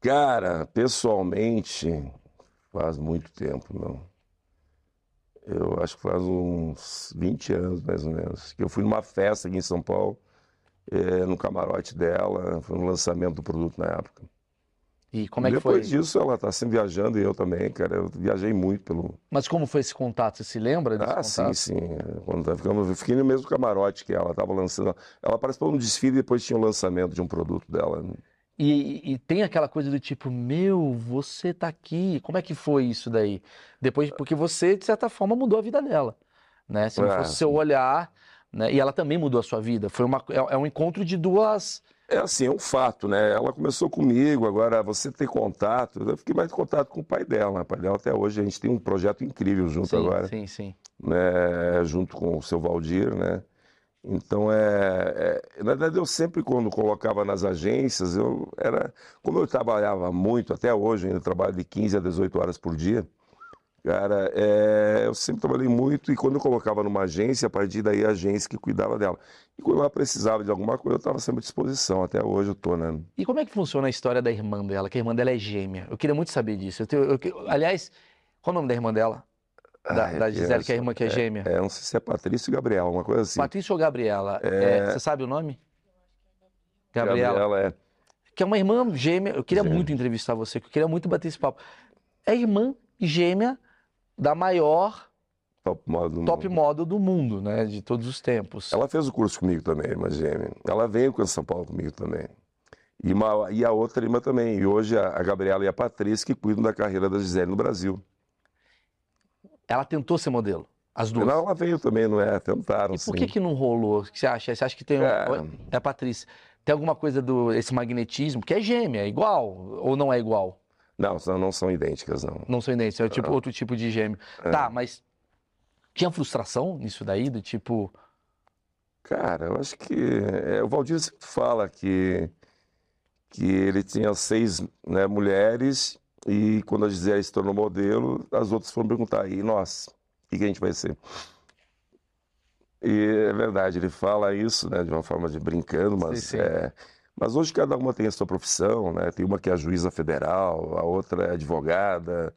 Cara, pessoalmente, faz muito tempo, não. Eu acho que faz uns 20 anos, mais ou menos, que eu fui numa festa aqui em São Paulo, eh, no camarote dela, foi no lançamento do produto na época. E como é que foi? Depois disso, ela tá sempre viajando e eu também, cara. Eu viajei muito pelo. Mas como foi esse contato? Você se lembra desse Ah, sim, contato? sim. Quando tá ficando, eu fiquei no mesmo camarote que ela, estava lançando. Ela participou de um desfile e depois tinha o lançamento de um produto dela. E, e tem aquela coisa do tipo, meu, você tá aqui. Como é que foi isso daí? Depois, porque você, de certa forma, mudou a vida dela, né? Se não É, fosse seu sim. olhar, né? E ela também mudou a sua vida. Foi uma, é, é um encontro de duas. É assim, é um fato, né? Ela começou comigo, agora você ter contato. Eu fiquei mais em contato com o pai dela. né? O pai dela até hoje a gente tem um projeto incrível junto Sim, agora, sim, sim. né? Junto com o seu Valdir, né? Então é, é- na verdade eu sempre quando colocava nas agências, eu era, como eu trabalhava muito até hoje, ainda trabalho de 15 a 18 horas por dia. Cara, é, eu sempre trabalhei muito e quando eu colocava numa agência, a partir daí a agência que cuidava dela. E quando ela precisava de alguma coisa, eu estava sempre à disposição. Até hoje eu tô, né? E como é que funciona a história da irmã dela? Que a irmã dela é gêmea. Eu queria muito saber disso. Eu tenho- eu que- aliás, qual o nome da irmã dela? Da, Ai, da é Gisele, que é a irmã que é gêmea. É, não sei se é Patrícia ou Gabriela, uma coisa assim. Patrícia ou Gabriela? É, você sabe o nome? Gabriela. Gabriela é. Que é uma irmã gêmea. Eu queria Gêmea. muito entrevistar você, que eu queria muito bater esse papo. É irmã gêmea da maior Top model. top model do mundo, né? De todos os tempos. Ela fez o curso comigo também, irmã gêmea. Ela veio com São Paulo comigo também. E, uma, e a outra irmã também. E hoje a, a Gabriela e a Patrícia que cuidam da carreira da Gisele no Brasil. Ela tentou ser modelo, as duas. Não, ela veio também, não é? Tentaram, E por sim. que que não rolou? O que você acha? Você acha que tem... É. É a Patrícia. Tem alguma coisa do esse magnetismo, que é gêmea, é igual ou não é igual? Não, são- não são idênticas, não. Não sou idêntico, é tipo Ah. outro tipo de gêmeo. É. Tá, mas tinha frustração nisso daí, do tipo, Cara, eu acho que é, o Valdir sempre fala que, que ele tinha seis né, mulheres e quando a Gisele se tornou modelo, as outras foram perguntar, e nós, o que, que a gente vai ser? E é verdade, ele fala isso né, de uma forma de brincando, mas, Sim, sim. é, mas hoje cada uma tem a sua profissão, né? Tem uma que é juíza federal, a outra é advogada,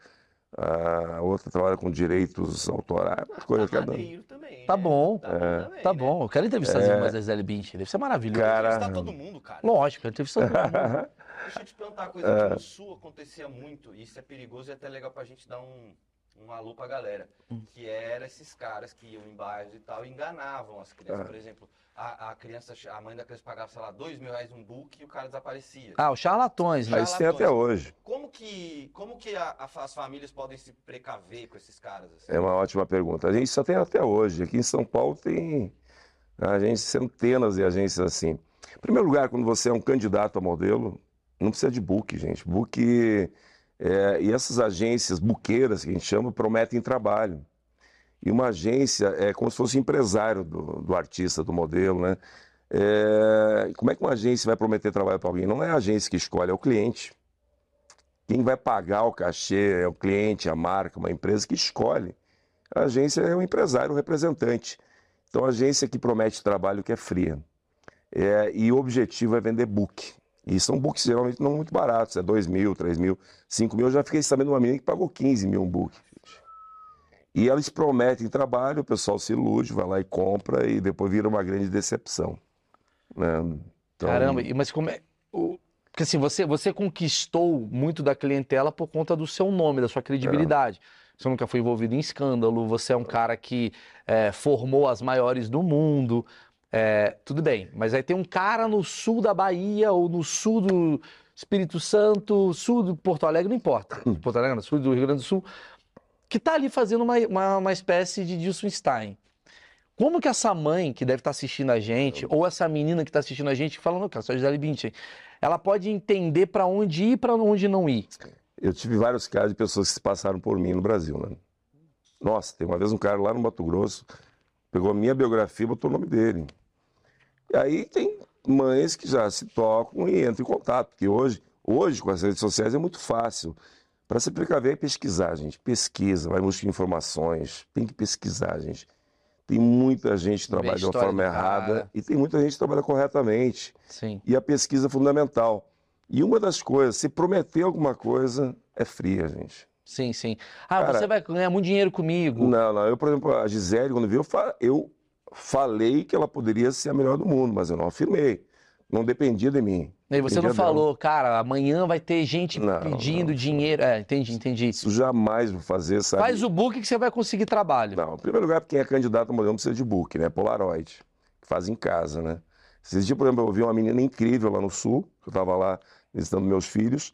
a outra trabalha com direitos autorais, uma coisa cada um. Também, Tá né? bom. Tá bom É. também, tá né? bom, eu quero entrevistar as É. irmãs da Gisele Bündchen, deve ser maravilhoso. Cara, Entrevistar todo mundo, cara. Lógico, eu quero entrevistar todo mundo. Deixa eu te perguntar uma coisa. Aqui no Sul acontecia muito, e isso é perigoso e até legal pra gente dar um, um alô pra galera. Hum. Que era esses caras que iam em bairros e tal e enganavam as crianças. Ah. Por exemplo, a, a criança, a mãe da criança pagava, sei lá, dois mil reais um book e o cara desaparecia. Ah, os charlatões, né? Mas isso tem até hoje. Como que, como que a- a- as famílias podem se precaver com esses caras? assim? É uma ótima pergunta. A gente só tem até hoje. Aqui em São Paulo tem agências, centenas de agências assim. Em primeiro lugar, quando você é um candidato a modelo, não precisa de book, gente. Book é, e essas agências buqueiras que a gente chama prometem trabalho. E uma agência é como se fosse empresário do, do artista, do modelo, né? É, como é que uma agência vai prometer trabalho para alguém? Não é a agência que escolhe, é o cliente. Quem vai pagar o cachê é o cliente, a marca, uma empresa que escolhe. A agência é o empresário, o representante. Então, a agência que promete trabalho que é fria. É, e o objetivo é vender book. E são books geralmente não muito baratos, é 2 mil, 3 mil, 5 mil. Eu já fiquei sabendo de uma menina que pagou 15 mil um book. E eles prometem trabalho, o pessoal se ilude, vai lá e compra e depois vira uma grande decepção. Né? Então... Caramba, mas como é. Porque assim, você, você conquistou muito da clientela por conta do seu nome, da sua credibilidade. É. Você nunca foi envolvido em escândalo, você é um cara que é, formou as maiores do mundo. É, tudo bem, mas aí tem um cara no sul da Bahia ou no sul do Espírito Santo, sul do Porto Alegre, não importa. Porto Alegre, no sul do Rio Grande do Sul, que está ali fazendo uma, uma, uma espécie de Dilson Stein. Como que essa mãe que deve estar tá assistindo a gente, ou essa menina que está assistindo a gente, falando, cara, sou a Gisele Bündchen, ela pode entender para onde ir e para onde não ir? Eu tive vários casos de pessoas que se passaram por mim no Brasil, né? Nossa, tem uma vez um cara lá no Mato Grosso, pegou a minha biografia e botou o nome dele. E aí tem mães que já se tocam e entram em contato, porque hoje, hoje com as redes sociais é muito fácil. Para se precaver é pesquisar, gente. Pesquisa, vai buscar informações, tem que pesquisar, gente. Tem muita gente que trabalha de uma forma errada e tem muita gente que trabalha corretamente. Sim. E a pesquisa é fundamental. E uma das coisas, se prometer alguma coisa, é fria, gente. Sim, sim. Ah, Cara, você vai ganhar muito dinheiro comigo. Não, não. Eu, por exemplo, a Gisele, quando viu, eu falei que ela poderia ser a melhor do mundo, mas eu não afirmei. Não dependia de mim. E você não falou, dela. cara, amanhã vai ter gente não, pedindo não. dinheiro. É, entendi, entendi. Isso jamais vou fazer, sabe? Faz o book que você vai conseguir trabalho. Não, em primeiro lugar, quem é candidato ao modelo precisa de book, né? Polaroid, que faz em casa, né? Esses dias, por exemplo, eu vi uma menina incrível lá no Sul, eu estava lá visitando meus filhos,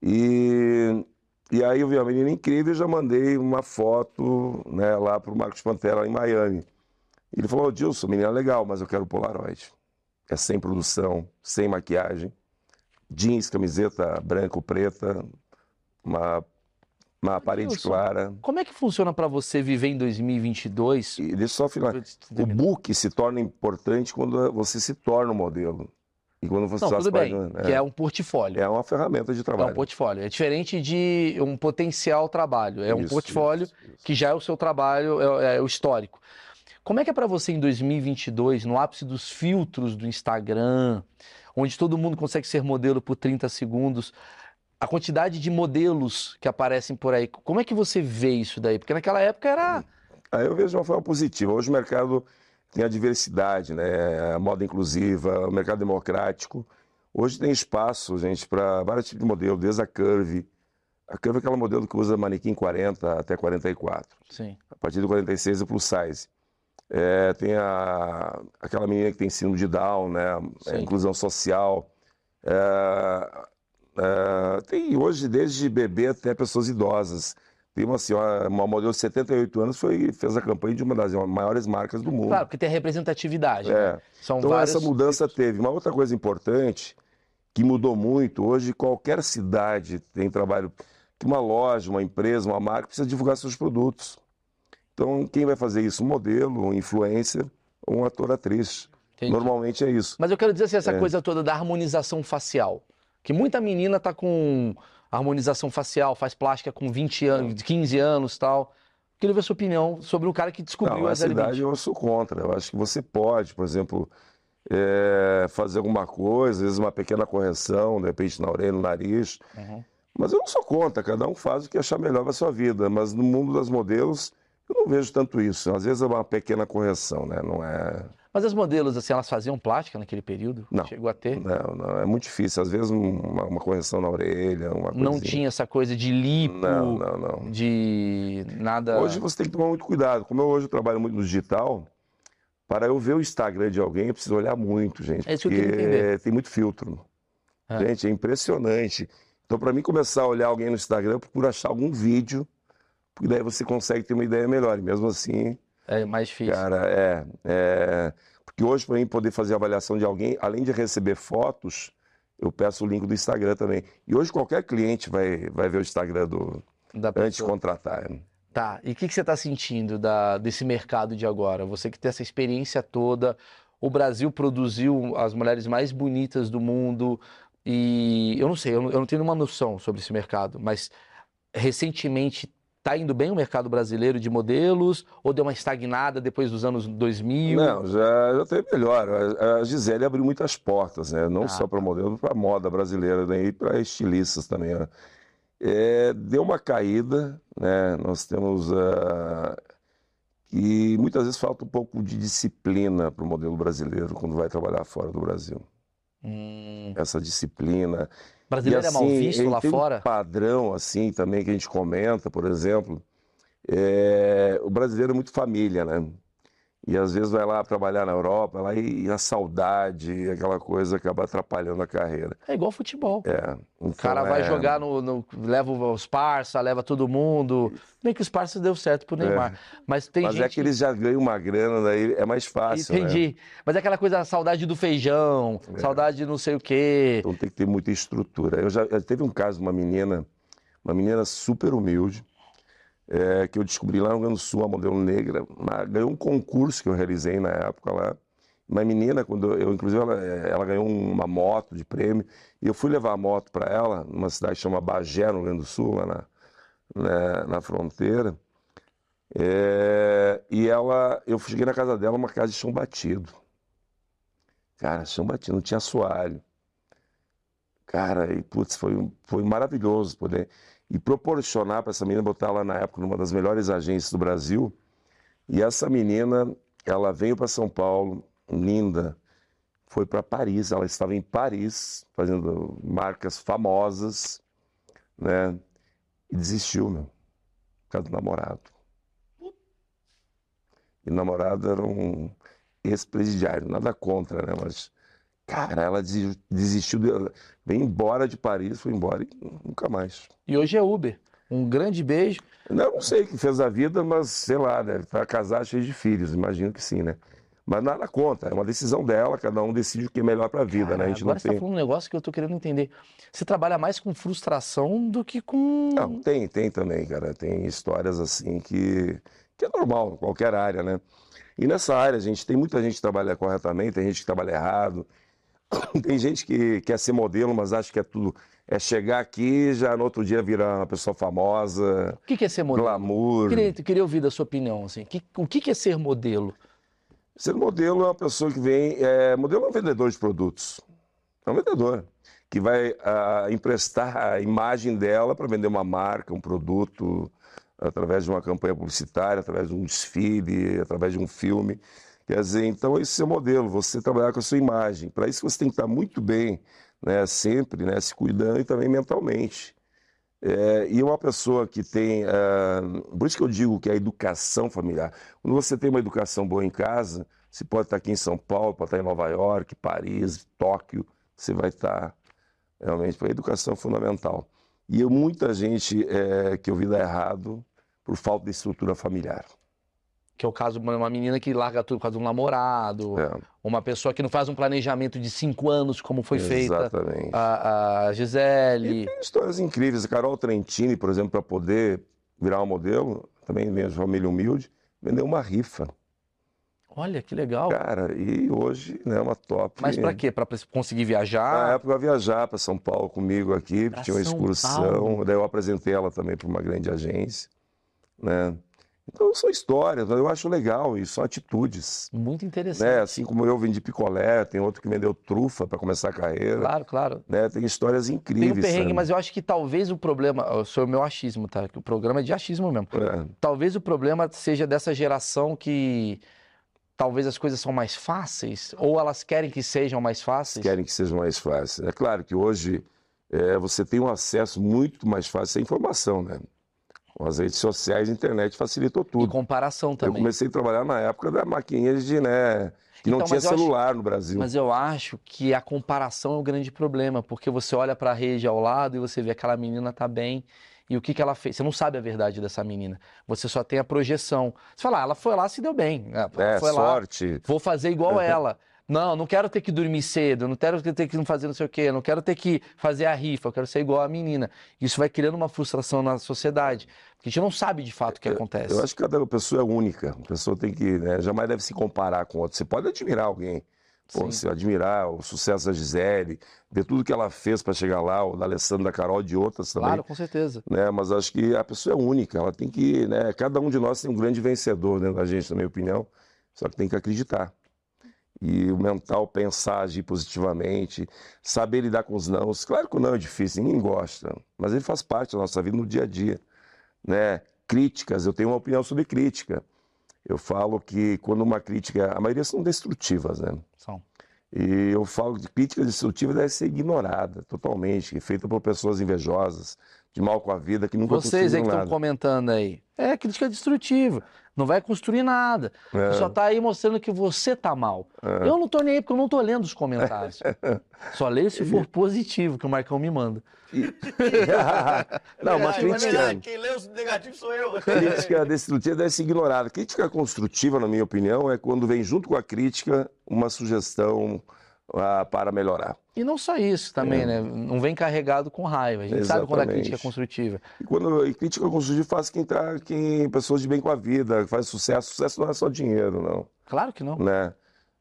e, e aí eu vi uma menina incrível e já mandei uma foto né, lá para o Marcos Pantera, em Miami. Ele falou, oh, Dilson, menina legal, mas eu quero Polaroid é sem produção, sem maquiagem, jeans, camiseta branca ou preta, uma, uma parede clara. Como é que funciona para você viver em 2022? E deixa só final. O book se torna importante quando você se torna um modelo. E quando você Não, tudo bem, é, que é um portfólio. É uma ferramenta de trabalho. É um portfólio. É diferente de um potencial trabalho. É um isso, portfólio isso, isso. que já é o seu trabalho, é, é o histórico. Como é que é para você em 2022, no ápice dos filtros do Instagram, onde todo mundo consegue ser modelo por 30 segundos, a quantidade de modelos que aparecem por aí, como é que você vê isso daí? Porque naquela época era. Ah, eu vejo de uma forma positiva. Hoje o mercado tem a diversidade, né? a moda inclusiva, o mercado democrático. Hoje tem espaço, gente, para vários tipos de modelo, desde a Curve. A Curve é aquela modelo que usa manequim 40 até 44. Sim. A partir do 46 é plus size. É, tem a, aquela menina que tem síndrome de Down, né? É, inclusão social. É, é, tem hoje, desde bebê até pessoas idosas. Tem uma senhora, uma modelo de 78 anos, foi, fez a campanha de uma das maiores marcas do mundo. Claro, porque tem representatividade. É. Né? então, vários... essa mudança teve. Uma outra coisa importante, que mudou muito, hoje qualquer cidade tem trabalho, uma loja, uma empresa, uma marca, precisa divulgar seus produtos. Então, quem vai fazer isso? Um modelo, um influencer ou um ator-atriz. Normalmente é isso. Mas eu quero dizer assim, essa é. coisa toda da harmonização facial. Que muita menina tá com harmonização facial, faz plástica com 20 anos, 15 anos tal. Queria ver a sua opinião sobre o cara que descobriu Não, essa idade eu sou contra. Eu acho que você pode, por exemplo, é, fazer alguma coisa, às vezes uma pequena correção, de repente na orelha, no nariz. Uhum. Mas eu não sou contra, cada um faz o que achar melhor para sua vida. Mas no mundo das modelos, eu não vejo tanto isso. Às vezes é uma pequena correção, né? Não é. Mas as modelos, assim, elas faziam plástica naquele período? Não. Chegou a ter? Não, não. É muito difícil. Às vezes uma, uma correção na orelha, uma Não tinha essa coisa de lipo? Não, não, não. De nada... Hoje você tem que tomar muito cuidado. Como eu hoje eu trabalho muito no digital, para eu ver o Instagram de alguém, eu preciso olhar muito, gente. É isso que eu queria entender. tem muito filtro. É. Gente, é impressionante. Então, para mim começar a olhar alguém no Instagram, eu procuro achar algum vídeo porque daí você consegue ter uma ideia melhor. E mesmo assim. É mais difícil. Cara, é. é... Porque hoje, para mim poder fazer a avaliação de alguém, além de receber fotos, eu peço o link do Instagram também. E hoje qualquer cliente vai, vai ver o Instagram do. Antes de contratar. Tá, e o que, que você está sentindo da, desse mercado de agora? Você que tem essa experiência toda, o Brasil produziu as mulheres mais bonitas do mundo e eu não sei, eu não, eu não tenho nenhuma noção sobre esse mercado, mas recentemente está indo bem o mercado brasileiro de modelos ou deu uma estagnada depois dos anos 2000? Não, já, já teve melhor. A, Gisele abriu muitas portas, né? Não Ah, só para tá. modelo, para moda brasileira, né? e para estilistas também. né? É, deu uma caída, né? Nós temos que muitas vezes falta um pouco de disciplina para o modelo brasileiro quando vai trabalhar fora do Brasil. Hum, Essa disciplina. Brasileiro é mal assim, visto lá tem um fora? padrão assim também que a gente comenta, por exemplo, é, o brasileiro é muito família, né? E às vezes vai lá trabalhar na Europa, lá e, a saudade, aquela coisa acaba atrapalhando a carreira. É igual futebol. É, O então cara vai é- jogar no, no- leva os parça, leva todo mundo. Bem que os parça deu certo pro Neymar. Mas tem Mas gente é que eles já ganham uma grana, daí é mais fácil, né? Entendi. Mas é aquela coisa, saudade do feijão, É. saudade de não sei o quê. Então tem que ter muita estrutura. Eu já eu- teve um caso de uma menina, uma menina super humilde, é, que eu descobri lá no Rio Grande do Sul, uma modelo negra, uma- ganhou um concurso que eu realizei na época lá. Uma menina, quando eu, inclusive, ela, é, ela ganhou uma moto de prêmio, e eu fui levar a moto para ela, numa cidade que chama Bagé, no Rio Grande do Sul, lá na, na, na fronteira. É, e ela, eu cheguei na casa dela, uma casa de chão batido. Cara, chão batido, não tinha assoalho. Cara, e putz, foi, foi maravilhoso poder. E proporcionar para essa menina, botar ela na época numa das melhores agências do Brasil. E essa menina, ela veio para São Paulo, linda, foi para Paris. Ela estava em Paris, fazendo marcas famosas, né? E desistiu, meu, por causa do namorado. E o namorado era um ex-presidiário, nada contra, né? Mas, cara, ela desi- desistiu, de- veio embora de Paris, foi embora e nunca mais. E hoje é Uber. Um grande beijo. Não, não sei o que fez da vida, mas sei lá, deve estar casada cheia de filhos, imagino que sim, né? Mas nada contra, é uma decisão dela, cada um decide o que é melhor para a vida, né? A gente Agora não você tá tem. falando um negócio que eu tô querendo entender. Você trabalha mais com frustração do que com. Não, tem, tem também, cara. Tem histórias assim que, que é normal, em qualquer área, né? E nessa área, gente, tem muita gente que trabalha corretamente, tem gente que trabalha errado, tem gente que quer ser modelo, mas acha que é tudo. É chegar aqui já no outro dia virar uma pessoa famosa, O que que é ser modelo? glamour. Queria, queria ouvir da sua opinião, assim. Que- o que que é ser modelo? Ser modelo é uma pessoa que vem. É, modelo é um vendedor de produtos. É um vendedor. Que vai ah, emprestar a imagem dela para vender uma marca, um produto, através de uma campanha publicitária, através de um desfile, através de um filme. Quer dizer, então esse é o modelo, você trabalhar com a sua imagem. Para isso você tem que estar muito bem, né, sempre, né, se cuidando e também mentalmente. É, e uma pessoa que tem. ah, por isso que eu digo que a educação familiar. Quando você tem uma educação boa em casa, você pode estar aqui em São Paulo, pode estar em Nova York, Paris, Tóquio, você vai estar realmente. A educação é fundamental. E eu, muita gente é, que eu vi dar errado por falta de estrutura familiar. Que é o caso de uma menina que larga tudo por causa de um namorado, É, uma pessoa que não faz um planejamento de cinco anos, como foi feita exatamente. a, a Gisele. E tem histórias incríveis. A Carol Trentini, por exemplo, para poder virar uma modelo, também vem de família humilde, vendeu uma rifa. Olha, que legal. Cara, e hoje né, é uma top. Mas pra quê? Pra conseguir Na viajar? época eu ia viajar para São Paulo comigo aqui, Pra tinha uma São excursão, Paulo. daí eu apresentei ela também para uma grande agência, né? Então são histórias, eu acho legal e são atitudes, Muito interessante. né? Assim como eu vendi picolé, tem outro que vendeu trufa para começar a carreira, Claro, claro. né? Tem histórias Tem um incríveis, perrengue, sabe? mas eu acho que talvez o problema, eu sou o meu achismo, tá? Que o programa é de achismo mesmo. É, Talvez o problema seja dessa geração que talvez as coisas são mais fáceis, ou elas querem que sejam mais fáceis. querem que seja mais fácil. É claro que hoje é, você tem um acesso muito mais fácil à informação, né? Com as redes sociais, a internet facilitou E tudo. comparação Eu também. comecei a trabalhar na época da maquininha de, né, que não Então, tinha mas eu acho- celular no Brasil. Mas eu acho que a comparação é o grande problema, porque você olha pra rede ao lado e você vê aquela menina tá bem, e o que que ela fez? Você não sabe a verdade dessa menina. Você só tem a projeção. Você fala, ah, ela foi lá, se deu bem. Ah, É, foi lá, sorte. vou fazer igual ela. Não, não quero ter que dormir cedo, não quero ter que fazer não sei o quê, não quero ter que fazer a rifa, eu quero ser igual a menina. Isso vai criando uma frustração na sociedade, porque a gente não sabe de fato o que acontece. Eu acho que cada pessoa é única. A pessoa tem que, né, jamais deve se comparar com outra. Você pode admirar alguém. Pô, Sim. você admirar o sucesso da Gisele, ver tudo que ela fez para chegar lá, o da Alessandra, da Carol, de outras também. Claro, com certeza. né? Mas acho que a pessoa é única, ela tem que, né? Cada um de nós tem um grande vencedor dentro da gente, na minha opinião. Só que tem que acreditar. E o mental pensar, agir positivamente, saber lidar com os nãos. Claro que o não é difícil, ninguém gosta, mas ele faz parte da nossa vida no dia a dia, né? Críticas, eu tenho uma opinião sobre crítica. Eu falo que quando uma crítica, a maioria são destrutivas, né? São. E eu falo que crítica destrutiva deve ser ignorada totalmente, feita por pessoas invejosas, de mal com a vida, que nunca Vocês aí conseguiram que estão comentando aí. É crítica destrutiva. Não vai construir nada. É. Só tá aí mostrando que você tá mal. Eu não tô nem aí porque eu não tô lendo os comentários. Só leio se for positivo, que o Marcão me manda. Não, mas crítica, Quem lê os negativos sou eu. crítica destrutiva deve ser ignorada. Crítica construtiva, na minha opinião, é quando vem junto com a crítica uma sugestão ah, para melhorar. E não só isso também, né? Não vem carregado com raiva. A gente sabe quando a Exatamente. crítica é construtiva. E, quando, e crítica construtiva faz quem tá, quem pessoas de bem com a vida, faz sucesso. Sucesso não é só dinheiro, não. Claro que não. né?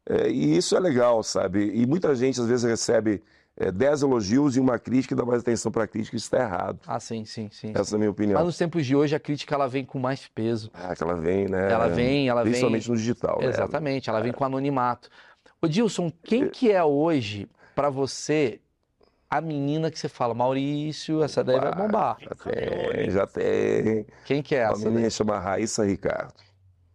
É, e isso é legal, sabe? E muita gente às vezes recebe é, 10 elogios e uma crítica e dá mais atenção para a crítica, isso está errado. Ah, sim, sim, sim. Essa é a minha Mas opinião. nos tempos de hoje a crítica ela vem com mais peso. Ah, que ela vem, né? Ela vem, ela vem. Principalmente no digital, né? Exatamente, ela vem com anonimato. Ô Dilson, quem que é hoje pra você a menina que você fala, Maurício, essa daí vai bombar? Já tem, já tem. Quem que é Uma essa? menina daí? chama Raíssa Ricardo.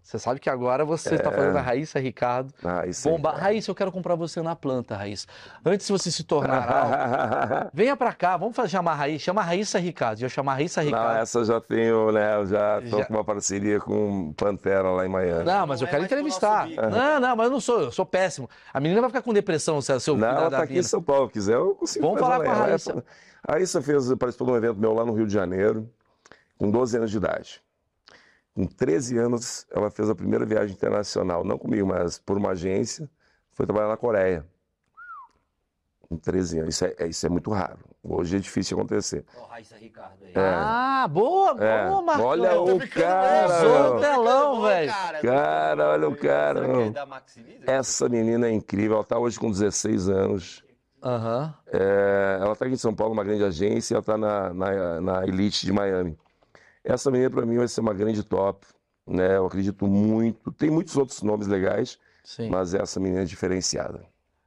Você sabe que agora você está É. falando da Raíssa Ricardo. Raíssa Bomba. Ricardo. Raíssa, eu quero comprar você na planta, Raíssa. Antes de você se tornar algo, venha pra cá, vamos fazer, chamar a Raíssa, chama a Raíssa Ricardo. Eu chamar a Raíssa Não, Ricardo. essa eu já tenho, né? Eu já tô Já. com uma parceria com Pantera lá em Miami. Não, mas eu Não é quero pro entrevistar. Não, não, mas eu não sou, eu sou péssimo. A menina vai ficar com depressão se eu Não, ela da tá aqui em. São Paulo, quiser eu consigo Vamos falar com a. Raíssa. A Raíssa fez, participou de um evento meu lá no Rio de Janeiro, com 12 anos de idade. Com 13 anos, ela fez a primeira viagem internacional, não comigo, mas por uma agência, foi trabalhar na Coreia. Com 13 anos. Isso é, isso é muito raro. Hoje é difícil acontecer. Ó, Raíssa Ricardo aí. Ah, boa, É. boa, Marcão. Olha o cara, ficando Telão, velho. cara. Olha o cara, é? Essa menina é incrível, ela está hoje com 16 anos. Aham. É, ela está aqui em São Paulo, uma grande agência, e ela está na, na, na Elite de Miami. Essa menina, para mim, vai ser uma grande top. Né? Eu acredito muito. Tem muitos outros nomes legais, Sim. mas essa menina é diferenciada.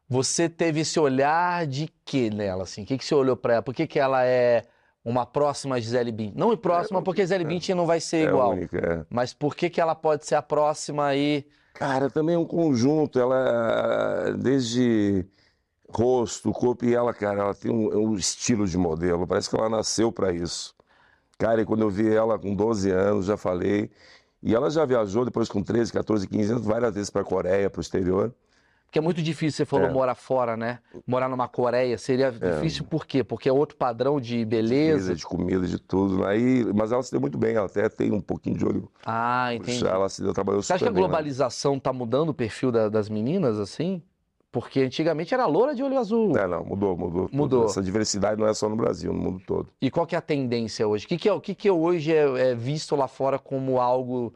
Você teve esse olhar de quê nela, assim? O que, que você olhou pra ela? Por que, que ela é uma próxima Gisele Bündchen? Não próxima, porque Gisele Bündchen não vai ser É igual. única. é. Mas por que, que ela pode ser a próxima aí? Cara, também é um conjunto. Ela, desde rosto, corpo e ela, cara, ela tem um, um estilo de modelo. Parece que ela nasceu para isso. Cara, e quando eu vi ela com 12 anos, já falei. E ela já viajou depois com 13, 14, 15 anos, várias vezes para a Coreia, para o exterior. Porque é muito difícil, você falou É. morar fora, né? Morar numa Coreia seria difícil por quê? Porque é outro padrão de beleza. Beleza, de comida, de tudo. Aí, mas ela se deu muito bem, ela até tem um pouquinho de olho. Ah, entendi. Ela se deu, trabalhou Você acha que super a globalização tá mudando o perfil da- das meninas, assim? Porque antigamente era loura de olho azul. É, não, mudou, mudou. Mudou. Essa diversidade não é só no Brasil, no mundo todo. E qual que é a tendência hoje? O que, que, é, o que, que hoje é, é visto lá fora como algo.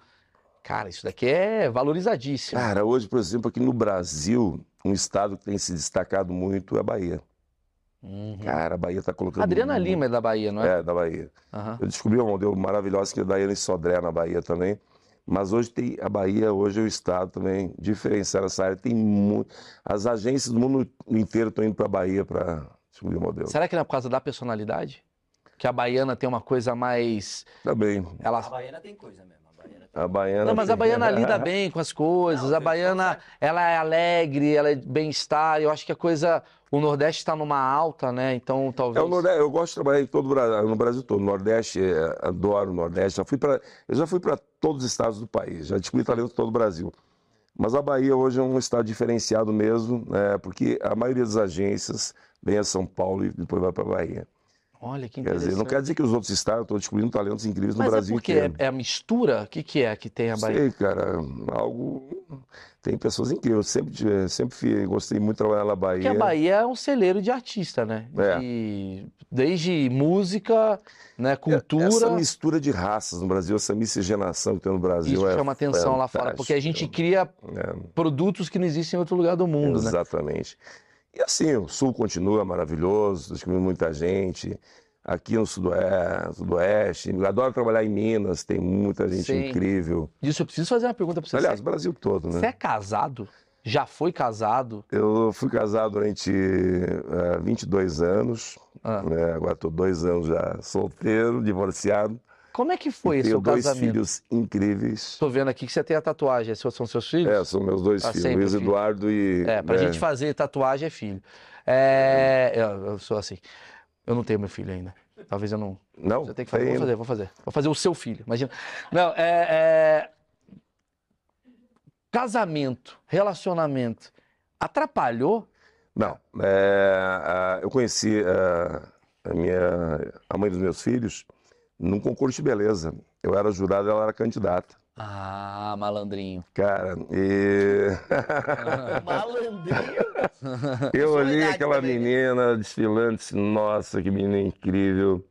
Cara, isso daqui é valorizadíssimo. Cara, hoje, por exemplo, aqui no Brasil, um estado que tem se destacado muito é a Bahia. Uhum. Cara, a Bahia tá colocando. Adriana muito- Lima é da Bahia, não é? É, da Bahia. Aham. Eu descobri uma modelo maravilhosa que é a Daiane Sodré na Bahia também. Mas hoje tem a Bahia, hoje é o estado também diferenciado nessa área. Tem muito. As agências do mundo inteiro estão indo para a Bahia para descobrir modelo. Será que não é por causa da personalidade? Que a baiana tem uma coisa mais. Também. Ela... A Baiana tem coisa mesmo. A Baiana tem... A baiana. Não, mas a tem- baiana lida bem com as coisas. Não, a baiana, ela é alegre, ela é bem-estar. Eu acho que a coisa. O Nordeste está numa alta, né? Então É talvez. o Nordeste, eu gosto de trabalhar em todo o Brasil, no Brasil todo. Nordeste, é, adoro o Nordeste. Já fui pra, eu já fui para todos os estados do país, já descobri talento todo o Brasil. Mas a Bahia hoje é um estado diferenciado mesmo, né, porque a maioria das agências vem a São Paulo e depois vai para a Bahia. Olha que Quer interessante. dizer, não quer dizer que os outros estados estão descobrindo talentos incríveis no Mas Brasil é porque inteiro. é, é a mistura? O que, que é que tem a Bahia? Sei, cara, algo. Tem pessoas incríveis. Eu sempre, sempre gostei muito de trabalhar na Porque Bahia. a Bahia é um celeiro de artista, né? É. De- desde música, né, cultura. Essa mistura de raças no Brasil, essa miscigenação que tem no Brasil Isso é chama atenção lá fora, porque a gente fantástico. cria É, produtos que não existem em outro lugar do mundo, né? exatamente. E assim, o Sul continua maravilhoso, descobrindo muita gente. Aqui no Sudoeste, Sudoeste, eu adoro trabalhar em Minas, tem muita gente Sim. incrível. Disso eu preciso fazer uma pergunta pra você. Aliás, o Brasil todo, né? você é casado? Já foi casado? Eu fui casado durante eh, 22 anos, Ah. né? Agora estou dois anos já solteiro, divorciado. Como é que foi esse Tenho seu dois casamento? filhos incríveis. Tô vendo aqui que você tem a tatuagem. Esses são seus filhos? É, são meus dois Tá filhos, Luiz filho. Eduardo e. É, pra né, gente fazer tatuagem é filho. É, eu, eu sou assim. Eu não tenho meu filho ainda. Talvez eu não. Não, Você tem que fazer. tem- Vou fazer, vou fazer. Vou fazer o seu filho. Imagina. Não, é, é- Casamento, relacionamento. Atrapalhou? Não. é, a- eu conheci a, a minha, a mãe dos meus filhos num concurso de beleza. Eu era jurado, ela era candidata. Ah, malandrinho. Cara, e Malandrinho. eu olhei aquela também, né? menina desfilando, disse, nossa, que menina incrível.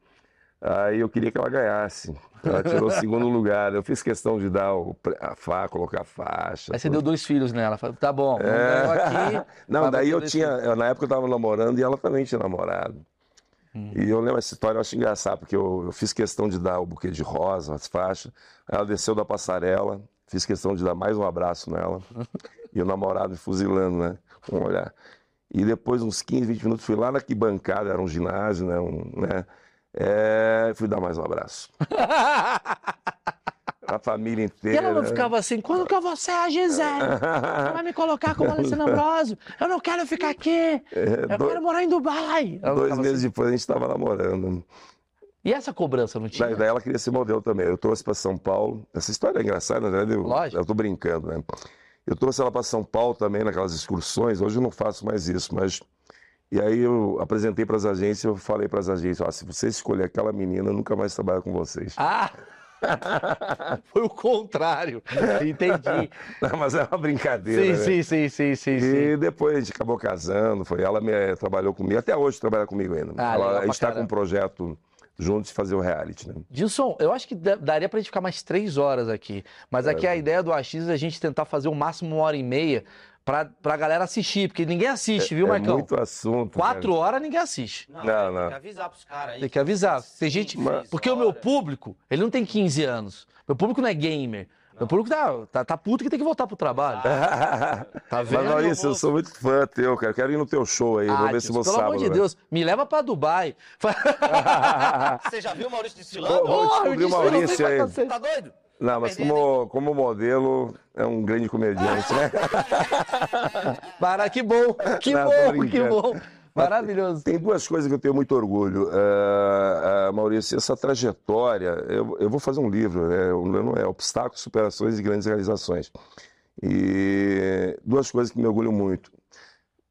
Aí eu queria que ela ganhasse. Ela tirou o segundo lugar. Eu fiz questão de dar o, a fa, colocar a faixa. Aí você tudo. deu dois filhos nela. Falou, tá bom, não É. ganhou aqui. Não, daí eu tinha, na época eu tava namorando e ela também tinha namorado. Hum. E eu lembro essa história, eu acho engraçado, porque eu, eu fiz questão de dar o buquê de rosa, as faixas. Ela desceu da passarela, fiz questão de dar mais um abraço nela. e o namorado me fuzilando, né? Com um olhar. E depois, uns 15, 20 minutos, fui lá na bancada, era um ginásio, né? Um, né? É, fui dar mais um abraço. A família E inteira. ela não ficava assim, quando que eu vou ser a Gisele? Você vai me colocar como Alessandro Ambrosio? Eu não quero ficar aqui. É, Eu quero morar em Dubai. Ela dois meses assim? depois a gente estava namorando. E essa cobrança não tinha? Daí, daí ela queria ser modelo também. Eu trouxe para São Paulo. Essa história é engraçada, verdade. Eu, Lógico. eu tô brincando, né? Eu trouxe ela para São Paulo também, naquelas excursões. Hoje eu não faço mais isso, mas. E aí eu apresentei para as agências, eu falei para as agências: ó, se você escolher aquela menina, eu nunca mais trabalho com vocês. Ah! Foi o contrário. Entendi. Não, mas é uma brincadeira. Sim, né? sim, sim, sim, sim, sim. E depois a gente acabou casando, foi ela me eh, trabalhou comigo, até hoje trabalha comigo ainda. Ah, Ela- legal está com um projeto juntos de fazer o reality, né? Gilson, eu acho que da- daria pra gente ficar mais três horas aqui. Mas aqui É. a ideia do AX é a gente tentar fazer o máximo uma hora e meia pra, pra galera assistir, porque ninguém assiste, viu, é Marcão? muito assunto. Quatro cara. horas ninguém assiste. Não, Não, tem não. que avisar pros caras aí. Tem que avisar. Tem Sim, gente. seis Porque o meu público, ele não tem 15 anos. Meu público não é gamer. Meu público tá, tá, tá puto que tem que voltar pro trabalho. Tá Mas, vendo? Maurício, eu sou muito fã teu, cara. Quero ir no teu show aí. Ah, Vou ver se Gilson, vou pelo sábado. amor de? Deus, me leva pra Dubai. Você já viu o Maurício desfilando? Vamos eu descobrir o não Maurício aí. Tá doido? Não, mas como, como modelo, é um grande comediante, né? Para, que bom, que Não, bom, que bom. Maravilhoso. Tem duas coisas que eu tenho muito orgulho. Ah, ah, Maurício, essa trajetória, eu, eu vou fazer um livro, né? O não é Obstáculos, Superações e Grandes Realizações. E duas coisas que me orgulham muito.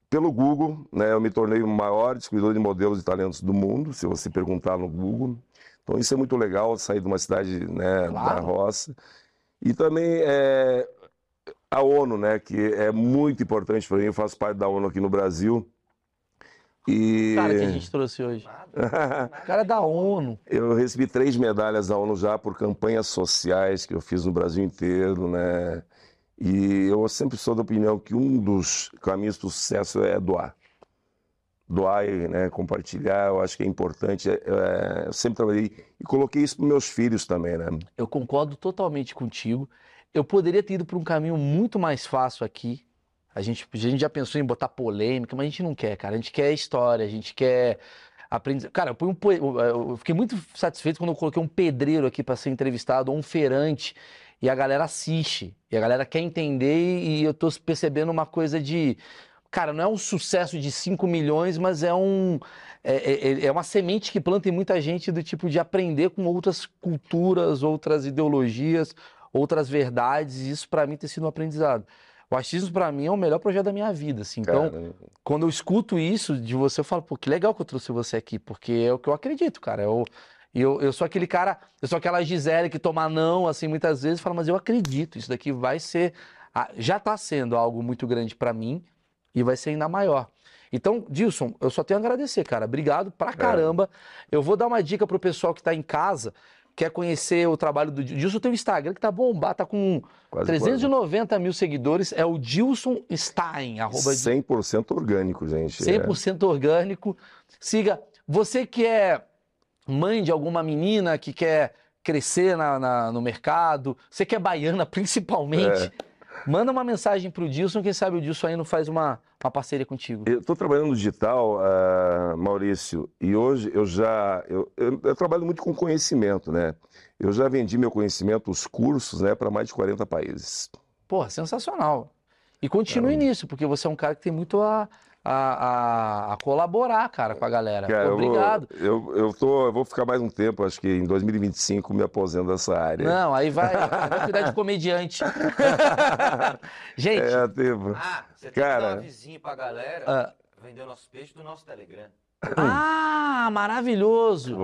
Pelo Google, né, eu me tornei o maior descobridor de modelos de talentos do mundo, se você perguntar no Google. Então isso é muito legal, sair de uma cidade né, da Claro. roça. E também é, a ONU, né, que é muito importante para mim, eu faço parte da ONU aqui no Brasil. E Cara, que a gente trouxe hoje. O cara é da ONU. eu recebi três medalhas da ONU já por campanhas sociais que eu fiz no Brasil inteiro, né? E eu sempre sou da opinião que um dos caminhos para o sucesso é doar. Doar e né, compartilhar, eu acho que é importante. É, é, eu sempre trabalhei e coloquei isso para meus filhos também, né? Eu concordo totalmente contigo. Eu poderia ter ido por um caminho muito mais fácil aqui. A gente, a gente já pensou em botar polêmica, mas a gente não quer, cara. A gente quer história, a gente quer aprender. Cara, eu, um eu- fiquei muito satisfeito quando eu coloquei um pedreiro aqui para ser entrevistado, ou um feirante, e a galera assiste, e a galera quer entender, e eu tô percebendo uma coisa de. Cara, não é um sucesso de 5 milhões, mas é um. É, é- é uma semente que planta em muita gente do tipo de aprender com outras culturas, outras ideologias, outras verdades. E isso para mim tem sido um aprendizado. O achismo pra mim é o melhor projeto da minha vida, assim. Então, Cara, quando eu escuto isso de você, eu falo, pô, que legal que eu trouxe você aqui, porque é o que eu acredito, cara. Eu, eu, eu sou aquele cara, eu sou aquela Gisele que toma não, assim, muitas vezes, fala, mas eu acredito, isso daqui vai ser, ah, já tá sendo algo muito grande pra mim e vai ser ainda maior. Então, Dilson, eu só tenho a agradecer, cara. Obrigado pra caramba. Eu vou dar uma dica pro pessoal que tá em casa, quer conhecer o trabalho do Dilson. Tem um Instagram que tá bombado, tá com quase 390 mil seguidores. É o Dilson Stein, arroba 100% orgânico, gente. é. 100% orgânico. Siga. Você que é mãe de alguma menina que quer crescer na- na- no mercado, você que é baiana principalmente, manda uma mensagem pro Dilson, quem sabe o Dilson aí não faz uma, uma parceria contigo. Eu estou trabalhando no digital, ah, Maurício, e hoje eu já eu, eu- eu trabalho muito com conhecimento, né? Eu já vendi meu conhecimento, os cursos, né, para mais de 40 países. Porra, sensacional. E continue nisso, porque você é um cara que tem muito a, a, a- a colaborar, cara, com a galera. Cara, Pô, eu vou- obrigado. Eu, eu, tô, eu vou ficar mais um tempo, acho que em 2025 me aposento dessa área. Não, aí vai, vai cuidar de comediante. Gente, É, tipo, Ah, você tem Cara. que dar uma vizinha pra galera ah, vender o nosso peixe do nosso Telegram. ah, maravilhoso.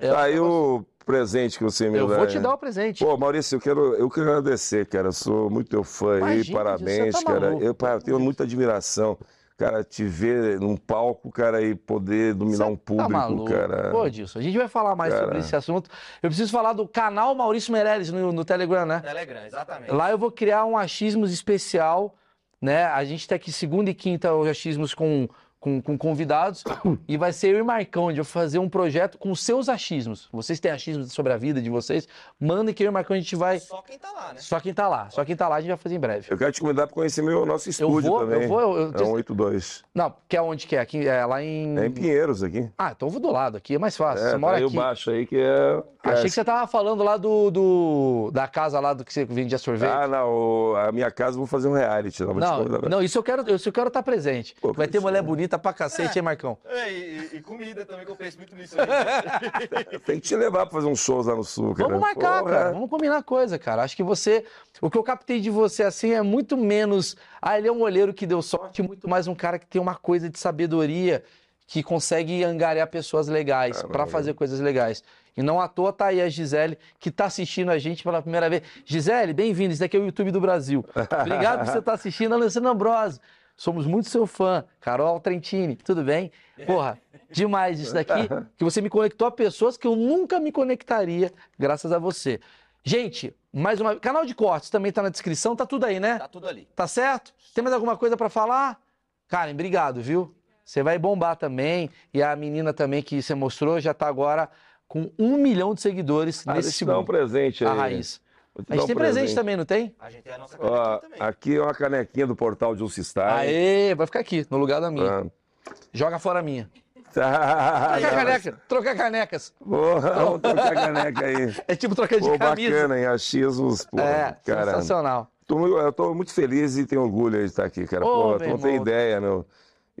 É, tá aí o presente que você me Eu dá. vou te dar o presente. Pô, Maurício, eu quero, eu quero agradecer, cara. Eu sou muito teu fã aí, Imagina, parabéns, tá cara. Eu, eu tenho muita admiração, cara, te ver num palco, cara, e poder dominar Você um tá público, maluco. cara. Pô, Dilson, a gente vai falar mais sobre Cara. esse assunto. Eu preciso falar do canal Maurício Meirelles no, no Telegram, né? Telegram, exatamente. Lá eu vou criar um achismos especial, né? A gente tem aqui segunda e quinta os achismos com, com, com convidados e vai ser eu e Marcão, onde eu vou fazer um projeto com seus achismos. Vocês têm achismos sobre a vida de vocês? Mandem que eu e Marcão a gente vai... Só quem tá lá, né? Só quem tá lá, só quem tá lá a gente vai fazer em breve. Eu quero te convidar para conhecer meu nosso estúdio vou, também. eu vou, eu- eu- É um 82. Não, que é onde que é? Aqui, é lá em... É em Pinheiros aqui. Ah, então eu vou do lado aqui, é mais fácil. É, Você mora tá aí aqui. baixo aí que é. Achei que você tava falando lá do, do- da casa lá do que você vendia sorvete. Ah, não, a minha casa eu vou fazer um reality. Não, vou não, não, isso eu quero, isso eu quero estar presente. Pô, Vai ter mulher bonita pra cacete, hein, Marcão? É, e, e comida também, que eu penso muito nisso aí. Tem que te levar para fazer uns shows lá no sul, cara. Vamos marcar, Porra. cara. Vamos combinar coisa, cara. Acho que você. O que eu captei de você assim é muito menos. Ah, ele é um olheiro que deu sorte, muito mais um cara que tem uma coisa de sabedoria, que consegue angariar pessoas legais pra fazer coisas legais. E não à toa tá aí a Gisele, que tá assistindo a gente pela primeira vez. Gisele, bem-vindo. Isso daqui é o YouTube do Brasil. Obrigado por você estar assistindo. Alessandro Ambrosio. Somos muito seu fã. Carol Trentini, tudo bem? Porra, demais isso daqui, que você me conectou a pessoas que eu nunca me conectaria, graças a você. Gente, mais uma canal de cortes também tá na descrição, tá tudo aí, né? Tá tudo ali. Tá certo? Tem mais alguma coisa pra falar? Karen, obrigado, viu? Você vai bombar também. E a menina também que você mostrou já tá agora com um milhão de seguidores Ah, nesse dar um segundo. presente aí. A raiz. A gente um tem presente também, não tem? A gente tem a nossa canequinha também. aqui é uma canequinha do portal de Style. Aê, vai ficar aqui, no lugar da minha. Ah. Joga fora a minha. Tá. Trocar caneca, trocar canecas. Porra, vamos trocar caneca aí. É tipo trocar de Pô, camisa. bacana, hein? Achismos, pô. É, cara. sensacional. Tô, eu tô muito feliz e tenho orgulho de estar aqui, cara. Ô, Pô, tu não tem ideia, meu.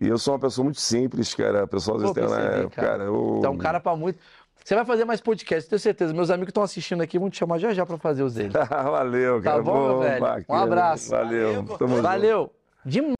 E eu sou uma pessoa muito simples, cara. A pessoa às vezes tem né, cara. cara. eu... Então, um cara pra muito. Você vai fazer mais podcast, tenho certeza. Meus amigos que estão assistindo aqui vão te chamar já já pra fazer os deles. Valeu, Tá cara. bom, meu velho? Um bacana. abraço. Valeu. Valeu, Tamo junto. Valeu! Demais.